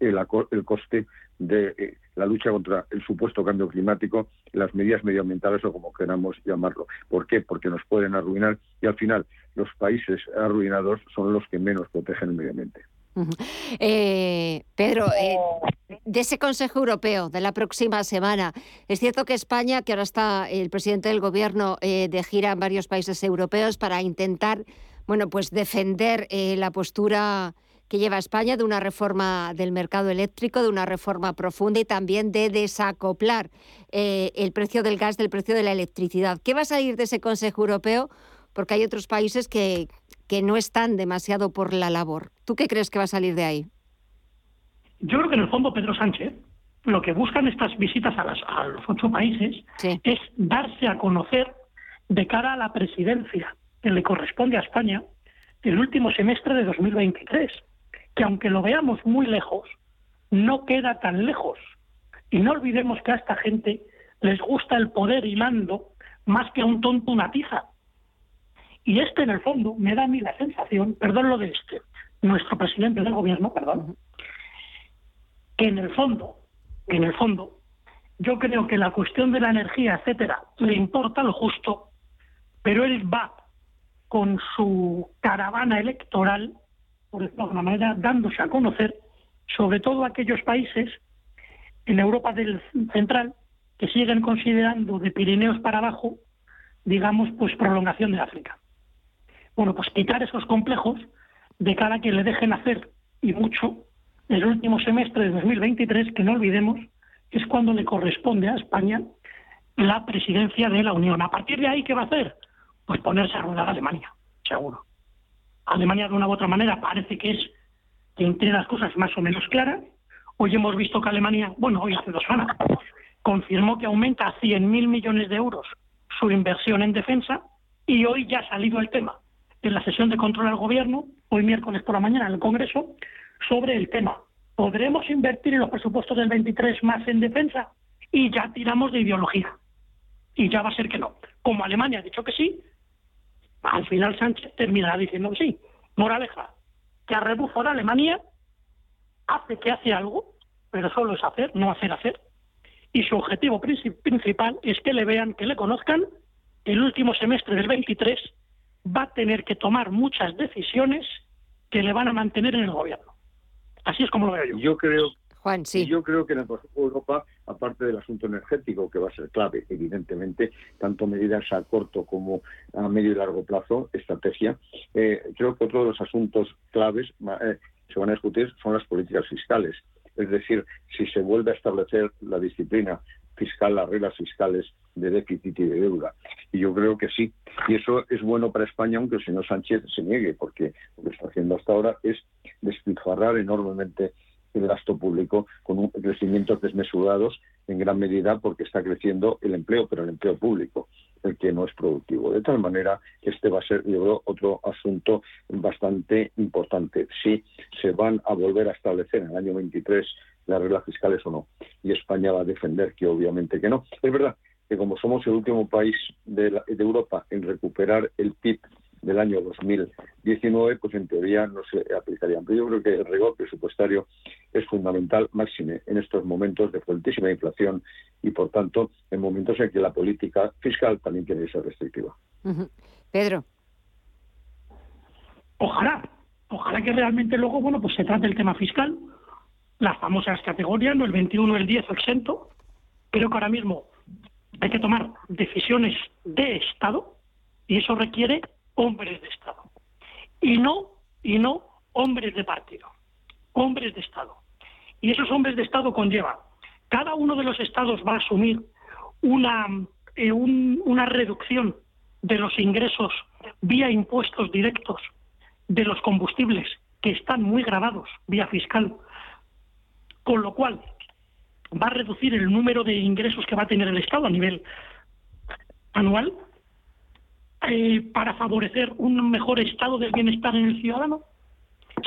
el, el coste de eh, la lucha contra el supuesto cambio climático, las medidas medioambientales o como queramos llamarlo. ¿Por qué? Porque nos pueden arruinar y al final los países arruinados son los que menos protegen el medio ambiente. Eh, Pedro, eh, de ese Consejo Europeo de la próxima semana, es cierto que España, que ahora está el presidente del Gobierno eh, de gira en varios países europeos para intentar, bueno, pues defender la postura que lleva España de una reforma del mercado eléctrico, de una reforma profunda y también de desacoplar el precio del gas del precio de la electricidad. ¿Qué va a salir de ese Consejo Europeo? Porque hay otros países que, que no están demasiado por la labor. ¿Tú qué crees que va a salir de ahí? Yo creo que en el fondo Pedro Sánchez lo que buscan estas visitas a, a los ocho países es darse a conocer de cara a la presidencia que le corresponde a España el último semestre de 2023, que aunque lo veamos muy lejos, no queda tan lejos. Y no olvidemos que a esta gente les gusta el poder y mando más que a un tonto una tiza. Y este, en el fondo, me da a mí la sensación, perdón lo de este, nuestro presidente del gobierno, perdón, que en el fondo, en el fondo, yo creo que la cuestión de la energía, etcétera, le importa lo justo, pero él va con su caravana electoral, por decirlo de alguna manera, dándose a conocer, sobre todo aquellos países en Europa del Central que siguen considerando de Pirineos para abajo, digamos, pues prolongación de África. Bueno, pues quitar esos complejos de cara a que le dejen hacer, y mucho, el último semestre de 2023, que no olvidemos, es cuando le corresponde a España la presidencia de la Unión. A partir de ahí, ¿qué va a hacer? pues ponerse a rodar Alemania, seguro. Alemania de una u otra manera parece que es quien tiene las cosas más o menos claras. Hoy hemos visto que Alemania, bueno, hoy hace dos semanas, confirmó que aumenta a 100.000 millones de euros su inversión en defensa y hoy ya ha salido el tema en la sesión de control al gobierno, hoy miércoles por la mañana en el Congreso, sobre el tema. ¿Podremos invertir en los presupuestos del 23 más en defensa? Y ya tiramos de ideología. Y ya va a ser que no. Como Alemania ha dicho que sí, al final Sánchez terminará diciendo que sí. Moraleja, que a rebufo de Alemania hace que hace algo, pero solo es hacer, no hacer hacer. Y su objetivo principal es que le vean, que le conozcan. El último semestre del 23 va a tener que tomar muchas decisiones que le van a mantener en el gobierno. Así es como lo veo yo. Yo creo Juan, sí. yo creo que en el Consejo de Europa, aparte del asunto energético, que va a ser clave, evidentemente, tanto medidas a corto como a medio y largo plazo, estrategia, eh, creo que otro de los asuntos claves eh, se van a discutir son las políticas fiscales. Es decir, si se vuelve a establecer la disciplina fiscal, las reglas fiscales de déficit y de deuda. Y yo creo que sí. Y eso es bueno para España, aunque el señor Sánchez se niegue, porque lo que está haciendo hasta ahora es despilfarrar enormemente el gasto público con crecimientos desmesurados en gran medida porque está creciendo el empleo, pero el empleo público, el que no es productivo. De tal manera, este va a ser, yo creo, otro asunto bastante importante. Si se van a volver a establecer en el año 23 las reglas fiscales o no. Y España va a defender que obviamente que no. Es verdad que como somos el último país de, de Europa en recuperar el PIB del año 2019, pues en teoría no se aplicarían. Pero yo creo que el rigor presupuestario es fundamental, máxime en estos momentos de fuertísima inflación y, por tanto, en momentos en que la política fiscal también tiene que ser restrictiva. Pedro. Ojalá, ojalá que realmente luego, bueno, pues se trate el tema fiscal, las famosas categorías, ¿no? el 21, el 10 exento. Creo que ahora mismo hay que tomar decisiones de Estado y eso requiere hombres de Estado. Y no, y no hombres de partido, hombres de Estado. Y esos hombres de Estado conllevan, cada uno de los estados va a asumir una, eh, una reducción de los ingresos vía impuestos directos de los combustibles que están muy grabados vía fiscal, con lo cual va a reducir el número de ingresos que va a tener el Estado a nivel anual eh, para favorecer un mejor estado del bienestar en el ciudadano,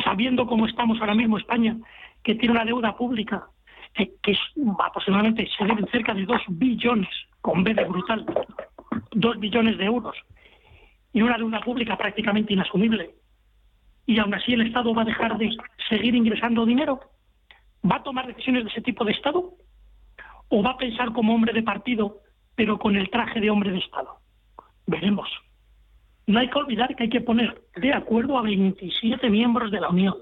sabiendo cómo estamos ahora mismo España, que tiene una deuda pública eh, que aproximadamente se deben cerca de 2 billones, con B de brutal, 2 billones de euros, y una deuda pública prácticamente inasumible. Y aún así el Estado va a dejar de seguir ingresando dinero. ¿Va a tomar decisiones de ese tipo de Estado? ¿O va a pensar como hombre de partido, pero con el traje de hombre de Estado? Veremos. No hay que olvidar que hay que poner de acuerdo a 27 miembros de la Unión.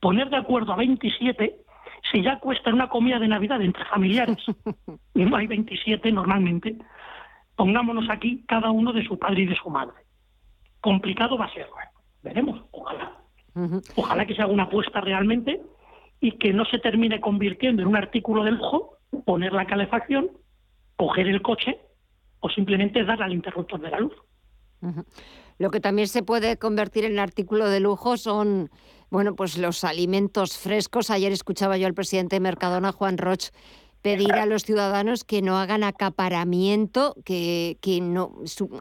Poner de acuerdo a 27 si ya cuesta una comida de Navidad entre familiares, y no hay 27 normalmente, pongámonos aquí cada uno de su padre y de su madre. Complicado va a ser. Veremos, ojalá. Ojalá que se haga una apuesta realmente y que no se termine convirtiendo en un artículo de lujo poner la calefacción, coger el coche o simplemente dar al interruptor de la luz. Lo que también se puede convertir en artículo de lujo son, bueno, pues los alimentos frescos. Ayer escuchaba yo al presidente de Mercadona, Juan Roch, pedir a los ciudadanos que no hagan acaparamiento, que, que no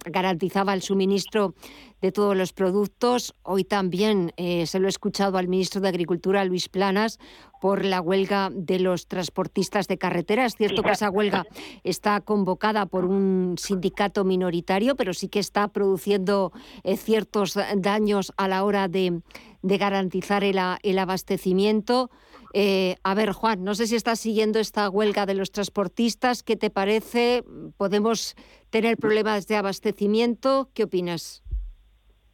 garantizaba el suministro de todos los productos. Hoy también eh, se lo he escuchado al ministro de Agricultura, Luis Planas, por la huelga de los transportistas de carretera. Es cierto que esa huelga está convocada por un sindicato minoritario, pero sí que está produciendo eh, ciertos daños a la hora de, garantizar el abastecimiento. Eh, a ver, Juan, no sé si estás siguiendo esta huelga de los transportistas. ¿Qué te parece? ¿Podemos tener problemas de abastecimiento? ¿Qué opinas?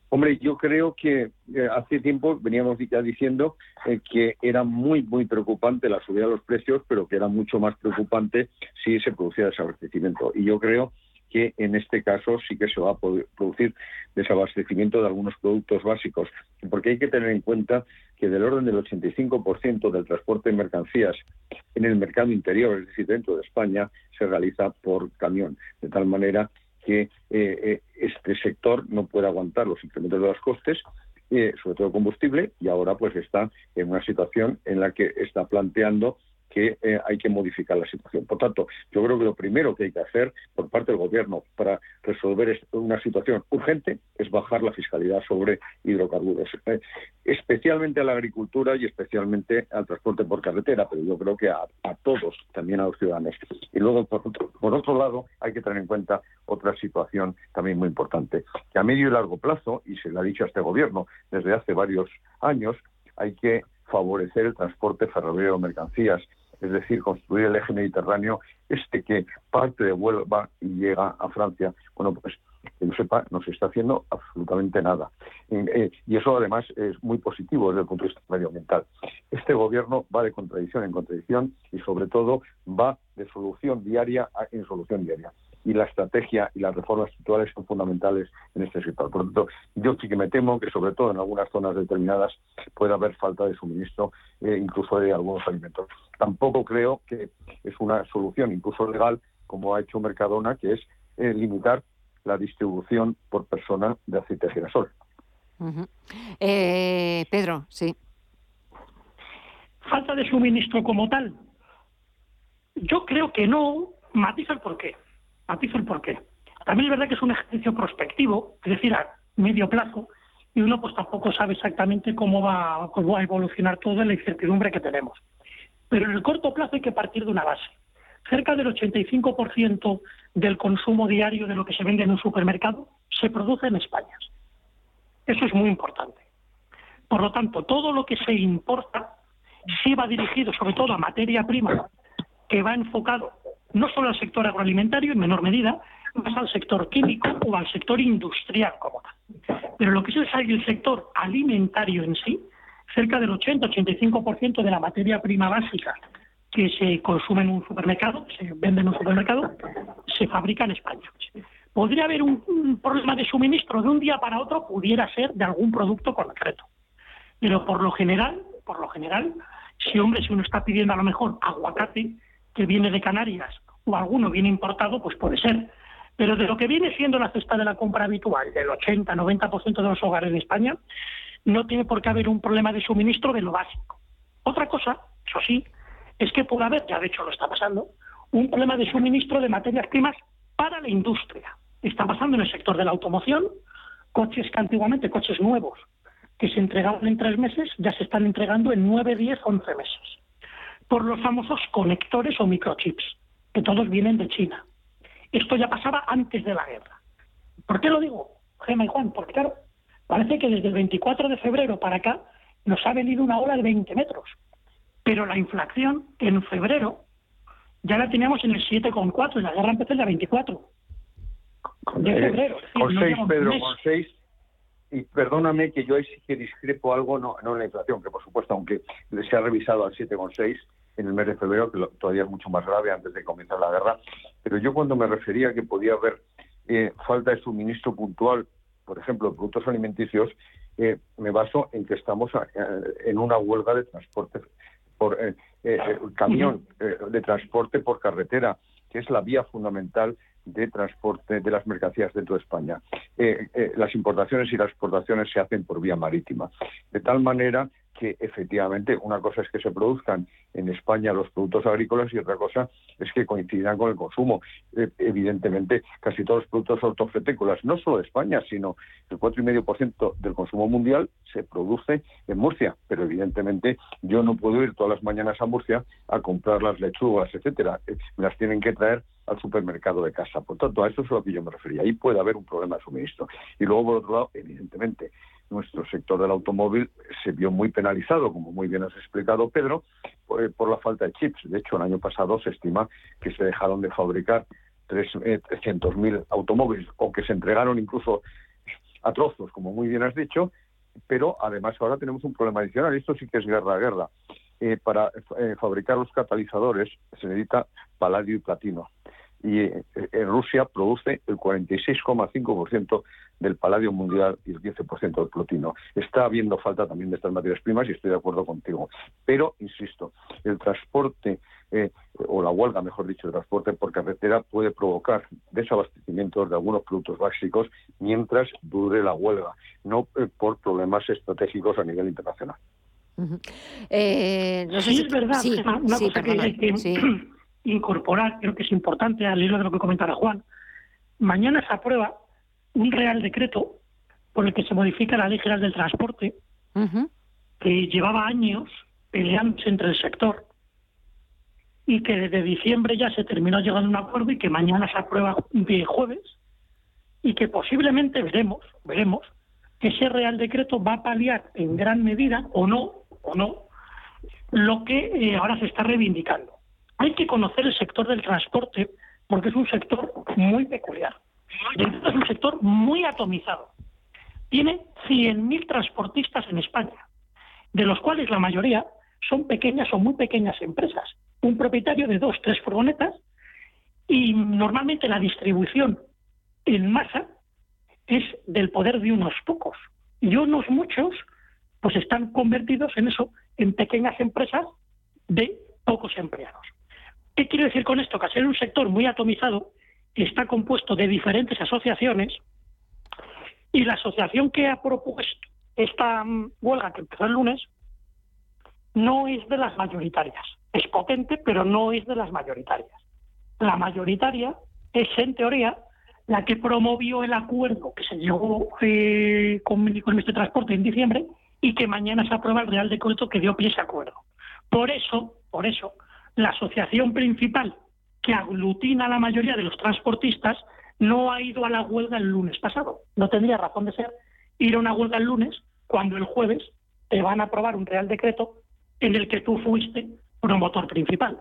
Hombre, yo creo que eh, hace tiempo veníamos ya diciendo eh, que era muy, muy preocupante la subida de los precios, pero que era mucho más preocupante si se producía desabastecimiento. Y yo creo que en este caso sí que se va a producir desabastecimiento de algunos productos básicos, porque hay que tener en cuenta que del orden del 85% del transporte de mercancías en el mercado interior, es decir, dentro de España, se realiza por camión, de tal manera que eh, eh, este sector no puede aguantar los incrementos de los costes eh, sobre todo combustible, y ahora pues está en una situación en la que está planteando que eh, hay que modificar la situación. Por tanto, yo creo que lo primero que hay que hacer por parte del Gobierno para resolver una situación urgente es bajar la fiscalidad sobre hidrocarburos, eh, especialmente a la agricultura y especialmente al transporte por carretera, pero yo creo que a, todos, también a los ciudadanos. Y luego, por otro, por otro lado, hay que tener en cuenta otra situación también muy importante, que a medio y largo plazo, y se le ha dicho a este Gobierno desde hace varios años, hay que favorecer el transporte ferroviario de mercancías es decir, construir el eje mediterráneo, este que parte de Huelva y llega a Francia. Bueno, pues que no sepa, no se está haciendo absolutamente nada. Eh, y eso además es muy positivo desde el punto de vista medioambiental. Este gobierno va de contradicción en contradicción y sobre todo va de solución diaria en solución diaria y la estrategia y las reformas estructurales son fundamentales en este sector. Por lo tanto, yo sí que me temo que sobre todo en algunas zonas determinadas puede haber falta de suministro, eh, incluso de algunos alimentos. Tampoco creo que es una solución, incluso legal, como ha hecho Mercadona, que es eh, limitar la distribución por persona de aceite de girasol. Eh, Pedro, sí. Falta de suministro como tal. Yo creo que no. Matiza el porqué. Matizo el porqué. También es verdad que es un ejercicio prospectivo, es decir, a medio plazo, y uno pues tampoco sabe exactamente cómo va, cómo va a evolucionar todo en la incertidumbre que tenemos. Pero en el corto plazo hay que partir de una base. Cerca del 85% del consumo diario de lo que se vende en un supermercado se produce en España. Eso es muy importante. Por lo tanto, todo lo que se importa sí va dirigido sobre todo a materia prima que va enfocado no solo al sector agroalimentario en menor medida, más al sector químico o al sector industrial como tal. Pero lo que es el sector alimentario en sí, cerca del 80-85% de la materia prima básica que se consume en un supermercado, se vende en un supermercado, se fabrica en España. Podría haber un, problema de suministro de un día para otro, pudiera ser de algún producto concreto. Pero por lo general, por lo general, si hombre, si uno está pidiendo a lo mejor aguacate, que viene de Canarias o alguno viene importado, pues puede ser. Pero de lo que viene siendo la cesta de la compra habitual, del 80-90% de los hogares de España, no tiene por qué haber un problema de suministro de lo básico. Otra cosa, eso sí, es que puede haber, ya de hecho lo está pasando, un problema de suministro de materias primas para la industria. Está pasando en el sector de la automoción, coches que antiguamente, coches nuevos, que se entregaban en tres meses, ya se están entregando en nueve, diez, once meses por los famosos conectores o microchips, que todos vienen de China. Esto ya pasaba antes de la guerra. ¿Por qué lo digo, Gemma y Juan? Porque claro, parece que desde el 24 de febrero para acá nos ha venido una ola de 20 metros. Pero la inflación en febrero ya la teníamos en el 7,4 y la guerra empezó en la 24 de febrero. con 6, Pedro, con 6 y perdóname que yo ahí sí que discrepo algo, no, no en la inflación, que por supuesto, aunque se ha revisado al 7,6, en el mes de febrero, que todavía es mucho más grave antes de comenzar la guerra. Pero yo cuando me refería a que podía haber eh, falta de suministro puntual, por ejemplo, de productos alimenticios, eh, me baso en que estamos eh, en una huelga de transporte por camión, de transporte por carretera. que es la vía fundamental de transporte de las mercancías dentro de España. Eh, eh, las importaciones y las exportaciones se hacen por vía marítima, de tal manera que efectivamente una cosa es que se produzcan en España los productos agrícolas y otra cosa es que coincidan con el consumo. Eh, evidentemente, casi todos los productos hortofrutícolas, no solo de España, sino el 4,5% del consumo mundial se produce en Murcia. Pero evidentemente yo no puedo ir todas las mañanas a Murcia a comprar las lechugas, etcétera. Eh, me las tienen que traer al supermercado de casa. Por tanto, a eso es a lo que yo me refería. Ahí puede haber un problema de suministro. Y luego, por otro lado, evidentemente, nuestro sector del automóvil se vio muy penalizado, como muy bien has explicado, Pedro, por, la falta de chips. De hecho, el año pasado se estima que se dejaron de fabricar 300.000 eh, automóviles o que se entregaron incluso a trozos, como muy bien has dicho, pero además ahora tenemos un problema adicional. Esto sí que es guerra a guerra. Eh, para eh, fabricar los catalizadores se necesita paladio y platino y eh, en Rusia produce el 46,5% del paladio mundial y el 15% del platino. Está habiendo falta también de estas materias primas y estoy de acuerdo contigo. Pero, insisto, el transporte, eh, o la huelga, mejor dicho, el transporte por carretera puede provocar desabastecimientos de algunos productos básicos mientras dure la huelga, no eh, por problemas estratégicos a nivel internacional. sí, es verdad. una, cosa que, que incorporar, creo que es importante al hilo de lo que comentara Juan. Mañana se aprueba un real decreto por el que se modifica la Ley General del Transporte, que llevaba años peleándose entre el sector y que desde diciembre ya se terminó llegando a un acuerdo y que mañana se aprueba de jueves y que posiblemente veremos, veremos que ese real decreto va a paliar en gran medida o no, o no, lo que eh, ahora se está reivindicando. Hay que conocer el sector del transporte porque es un sector muy peculiar. Es un sector muy atomizado. Tiene 100.000 transportistas en España, de los cuales la mayoría son pequeñas o muy pequeñas empresas. Un propietario de dos, tres furgonetas y normalmente la distribución en masa es del poder de unos pocos. Y unos muchos pues están convertidos en eso, en pequeñas empresas de pocos empleados. ¿Qué quiero decir con esto? Que al ser un sector muy atomizado, está compuesto de diferentes asociaciones y la asociación que ha propuesto esta mm, huelga que empezó el lunes no es de las mayoritarias. Es potente, pero no es de las mayoritarias. La mayoritaria es, en teoría, la que promovió el acuerdo que se llegó eh, con, con este transporte en diciembre y que mañana se aprueba el Real Decreto que dio pie a ese acuerdo. Por eso, por eso, la asociación principal que aglutina a la mayoría de los transportistas no ha ido a la huelga el lunes pasado. No tendría razón de ser ir a una huelga el lunes cuando el jueves te van a aprobar un real decreto en el que tú fuiste promotor principal.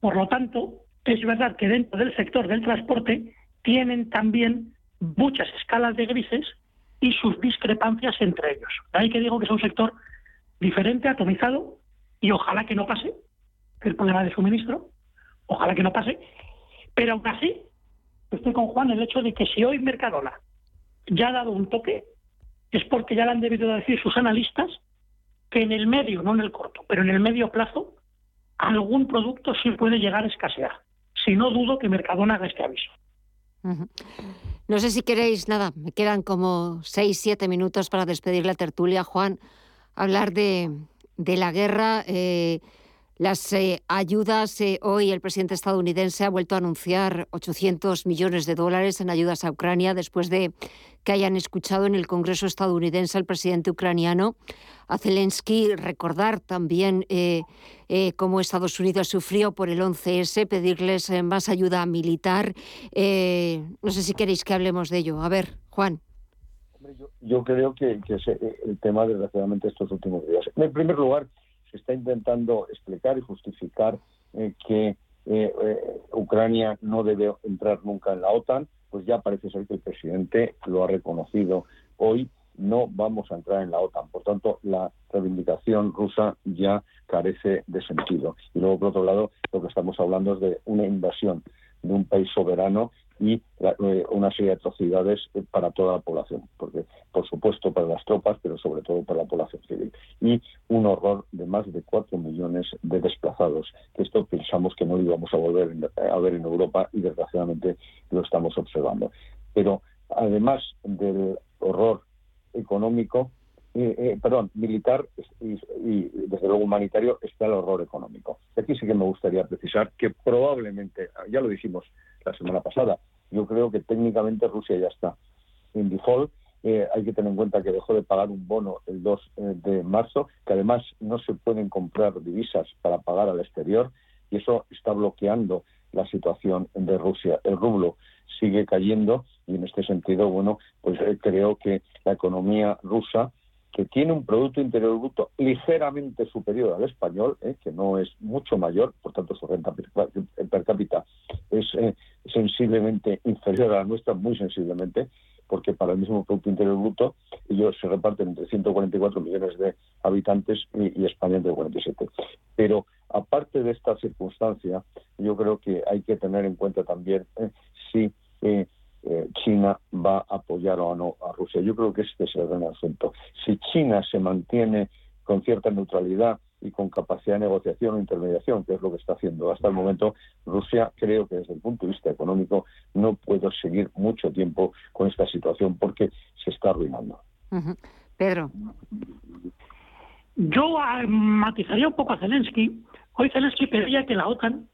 Por lo tanto, es verdad que dentro del sector del transporte tienen también muchas escalas de grises y sus discrepancias entre ellos. Hay que digo que es un sector diferente, atomizado, y ojalá que no pase, el problema de suministro. Ojalá que no pase. Pero aún así, estoy con Juan el hecho de que si hoy Mercadona ya ha dado un toque, es porque ya le han debido decir sus analistas que en el medio, no en el corto, pero en el medio plazo, algún producto sí puede llegar a escasear. Si no dudo que Mercadona haga este aviso. No sé si queréis, nada, me quedan como seis, siete minutos para despedir la tertulia, Juan, hablar de, de la guerra. Eh, las eh, ayudas, eh, hoy el presidente estadounidense ha vuelto a anunciar 800 millones de dólares en ayudas a Ucrania después de que hayan escuchado en el Congreso estadounidense al presidente ucraniano, a Zelensky, recordar también eh, cómo Estados Unidos sufrió por el 11S, pedirles más ayuda militar. no sé si queréis que hablemos de ello. A ver, Juan. Yo, creo que, que es el tema, desgraciadamente, estos últimos días. En primer lugar, se está intentando explicar y justificar eh, que eh, eh, Ucrania no debe entrar nunca en la OTAN, pues ya parece ser que el presidente lo ha reconocido hoy. No vamos a entrar en la OTAN. Por tanto, la reivindicación rusa ya carece de sentido. Y luego, por otro lado, lo que estamos hablando es de una invasión de un país soberano y eh, una serie de atrocidades eh, para toda la población, porque por supuesto para las tropas, pero sobre todo para la población civil. Y un horror de más de cuatro millones de desplazados, que esto pensamos que no íbamos a volver a ver en Europa y desgraciadamente lo estamos observando. Pero además del horror económico, eh, perdón, militar y, desde luego humanitario está el horror económico. Aquí sí que me gustaría precisar que probablemente, ya lo dijimos la semana pasada, yo creo que técnicamente Rusia ya está en default. Eh, hay que tener en cuenta que dejó de pagar un bono el 2 eh, de marzo, que además no se pueden comprar divisas para pagar al exterior y eso está bloqueando la situación de Rusia. El rublo sigue cayendo y en este sentido, bueno, pues eh, creo que la economía rusa que tiene un Producto Interior Bruto ligeramente superior al español, eh, que no es mucho mayor, por tanto su renta per cápita es eh, sensiblemente inferior a la nuestra, muy sensiblemente, porque para el mismo Producto Interior Bruto ellos se reparten entre 144 millones de habitantes y, España entre 47. Pero aparte de esta circunstancia, yo creo que hay que tener en cuenta también eh, si eh, China va a apoyar o no a Rusia. Yo creo que este es el gran asunto. Si China se mantiene con cierta neutralidad y con capacidad de negociación o intermediación, que es lo que está haciendo hasta el momento, Rusia creo que desde el punto de vista económico no puede seguir mucho tiempo con esta situación porque se está arruinando. Pedro. Yo ah, matizaría un poco a Zelensky. Hoy Zelensky pedía que la OTAN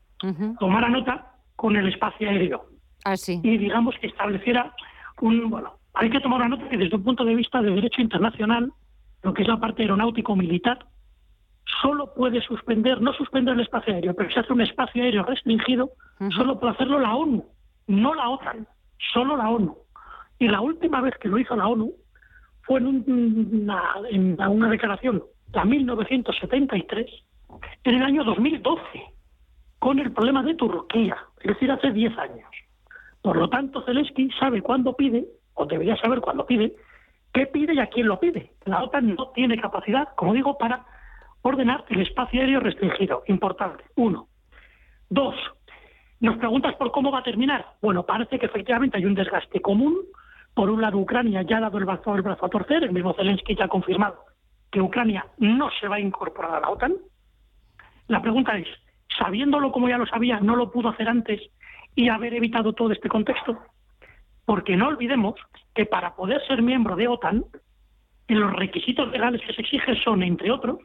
tomara nota con el espacio aéreo. Ah, y digamos que estableciera un... Bueno, hay que tomar una nota que desde un punto de vista de derecho internacional, lo que es la parte aeronáutico-militar, solo puede suspender, no suspender el espacio aéreo, pero se hace un espacio aéreo restringido, solo puede hacerlo la ONU, no la OTAN, solo la ONU. Y la última vez que lo hizo la ONU fue en una, en una declaración, la 1973, en el año 2012, con el problema de Turquía, es decir, hace 10 años. Por lo tanto, Zelensky sabe cuándo pide, o debería saber cuándo pide, qué pide y a quién lo pide. La OTAN no tiene capacidad, como digo, para ordenar el espacio aéreo restringido. Importante. Uno. Dos. Nos preguntas por cómo va a terminar. Bueno, parece que efectivamente hay un desgaste común. Por un lado, Ucrania ya ha dado el brazo, el brazo a torcer. El mismo Zelensky ya ha confirmado que Ucrania no se va a incorporar a la OTAN. La pregunta es, sabiéndolo como ya lo sabía, ¿no lo pudo hacer antes y haber evitado todo este contexto. Porque no olvidemos que para poder ser miembro de OTAN, los requisitos legales que se exigen son, entre otros,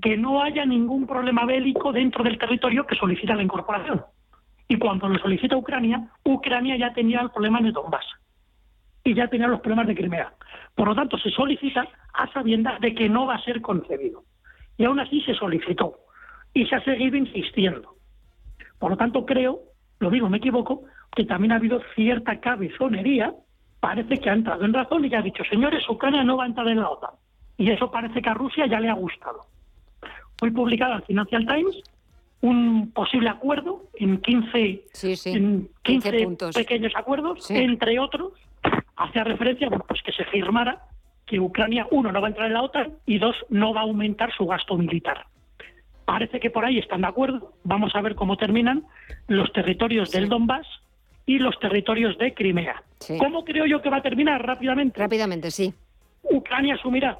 que no haya ningún problema bélico dentro del territorio que solicita la incorporación. Y cuando lo solicita Ucrania, Ucrania ya tenía el problema de Donbass y ya tenía los problemas de Crimea. Por lo tanto, se solicita a sabiendas de que no va a ser concedido. Y aún así se solicitó y se ha seguido insistiendo. Por lo tanto, creo lo digo, me equivoco, que también ha habido cierta cabezonería, parece que ha entrado en razón y que ha dicho, señores, Ucrania no va a entrar en la OTAN. Y eso parece que a Rusia ya le ha gustado. Hoy publicado el Financial Times un posible acuerdo en 15, En 15, pequeños acuerdos, entre otros, hace referencia bueno, pues que se firmara que Ucrania, uno, no va a entrar en la OTAN y dos, no va a aumentar su gasto militar. Parece que por ahí están de acuerdo. Vamos a ver cómo terminan los territorios del Donbass y los territorios de Crimea. ¿Cómo creo yo que va a terminar rápidamente? Rápidamente, sí. Ucrania asumirá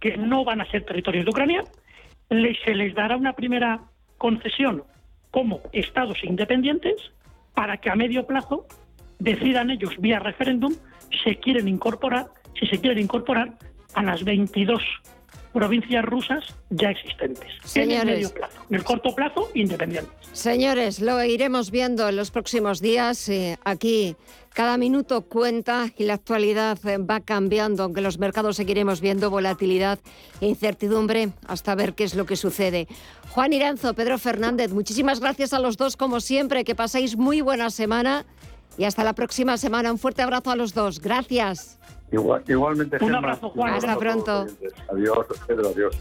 que no van a ser territorios de Ucrania, se les dará una primera concesión como estados independientes para que a medio plazo decidan ellos vía referéndum si quieren incorporar, si se quieren incorporar a las 22 provincias rusas ya existentes. Señores, en el medio plazo. En el corto plazo, independientes. Señores, lo iremos viendo en los próximos días. Eh, aquí cada minuto cuenta y la actualidad eh, va cambiando, aunque los mercados seguiremos viendo volatilidad e incertidumbre hasta ver qué es lo que sucede. Juan Iranzo, Pedro Fernández, muchísimas gracias a los dos como siempre. Que paséis muy buena semana y hasta la próxima semana. Un fuerte abrazo a los dos. Gracias igualmente. Un abrazo, Juan. Hasta pronto. Adiós, Pedro, adiós.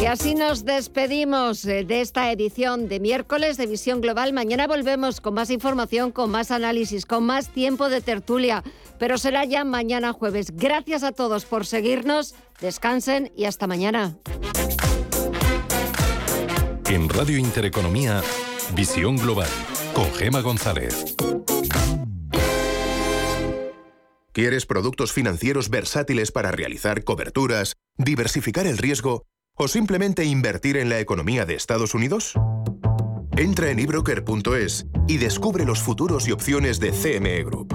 Y así nos despedimos eh, de esta edición de miércoles de Visión Global. Mañana volvemos con más información, con más análisis, con más tiempo de tertulia, pero será ya mañana jueves. Gracias a todos por seguirnos, descansen y hasta mañana. En Radio Intereconomía, Visión Global con Gema González. ¿Quieres productos financieros versátiles para realizar coberturas, diversificar el riesgo o simplemente invertir en la economía de Estados Unidos? Entra en ebroker.es y descubre los futuros y opciones de CME Group.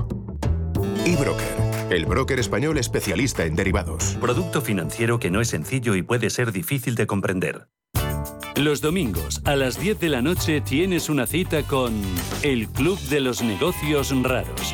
eBroker, el broker español especialista en derivados. Producto financiero que no es sencillo y puede ser difícil de comprender. Los domingos a las 10 de la noche tienes una cita con El Club de los Negocios Raros.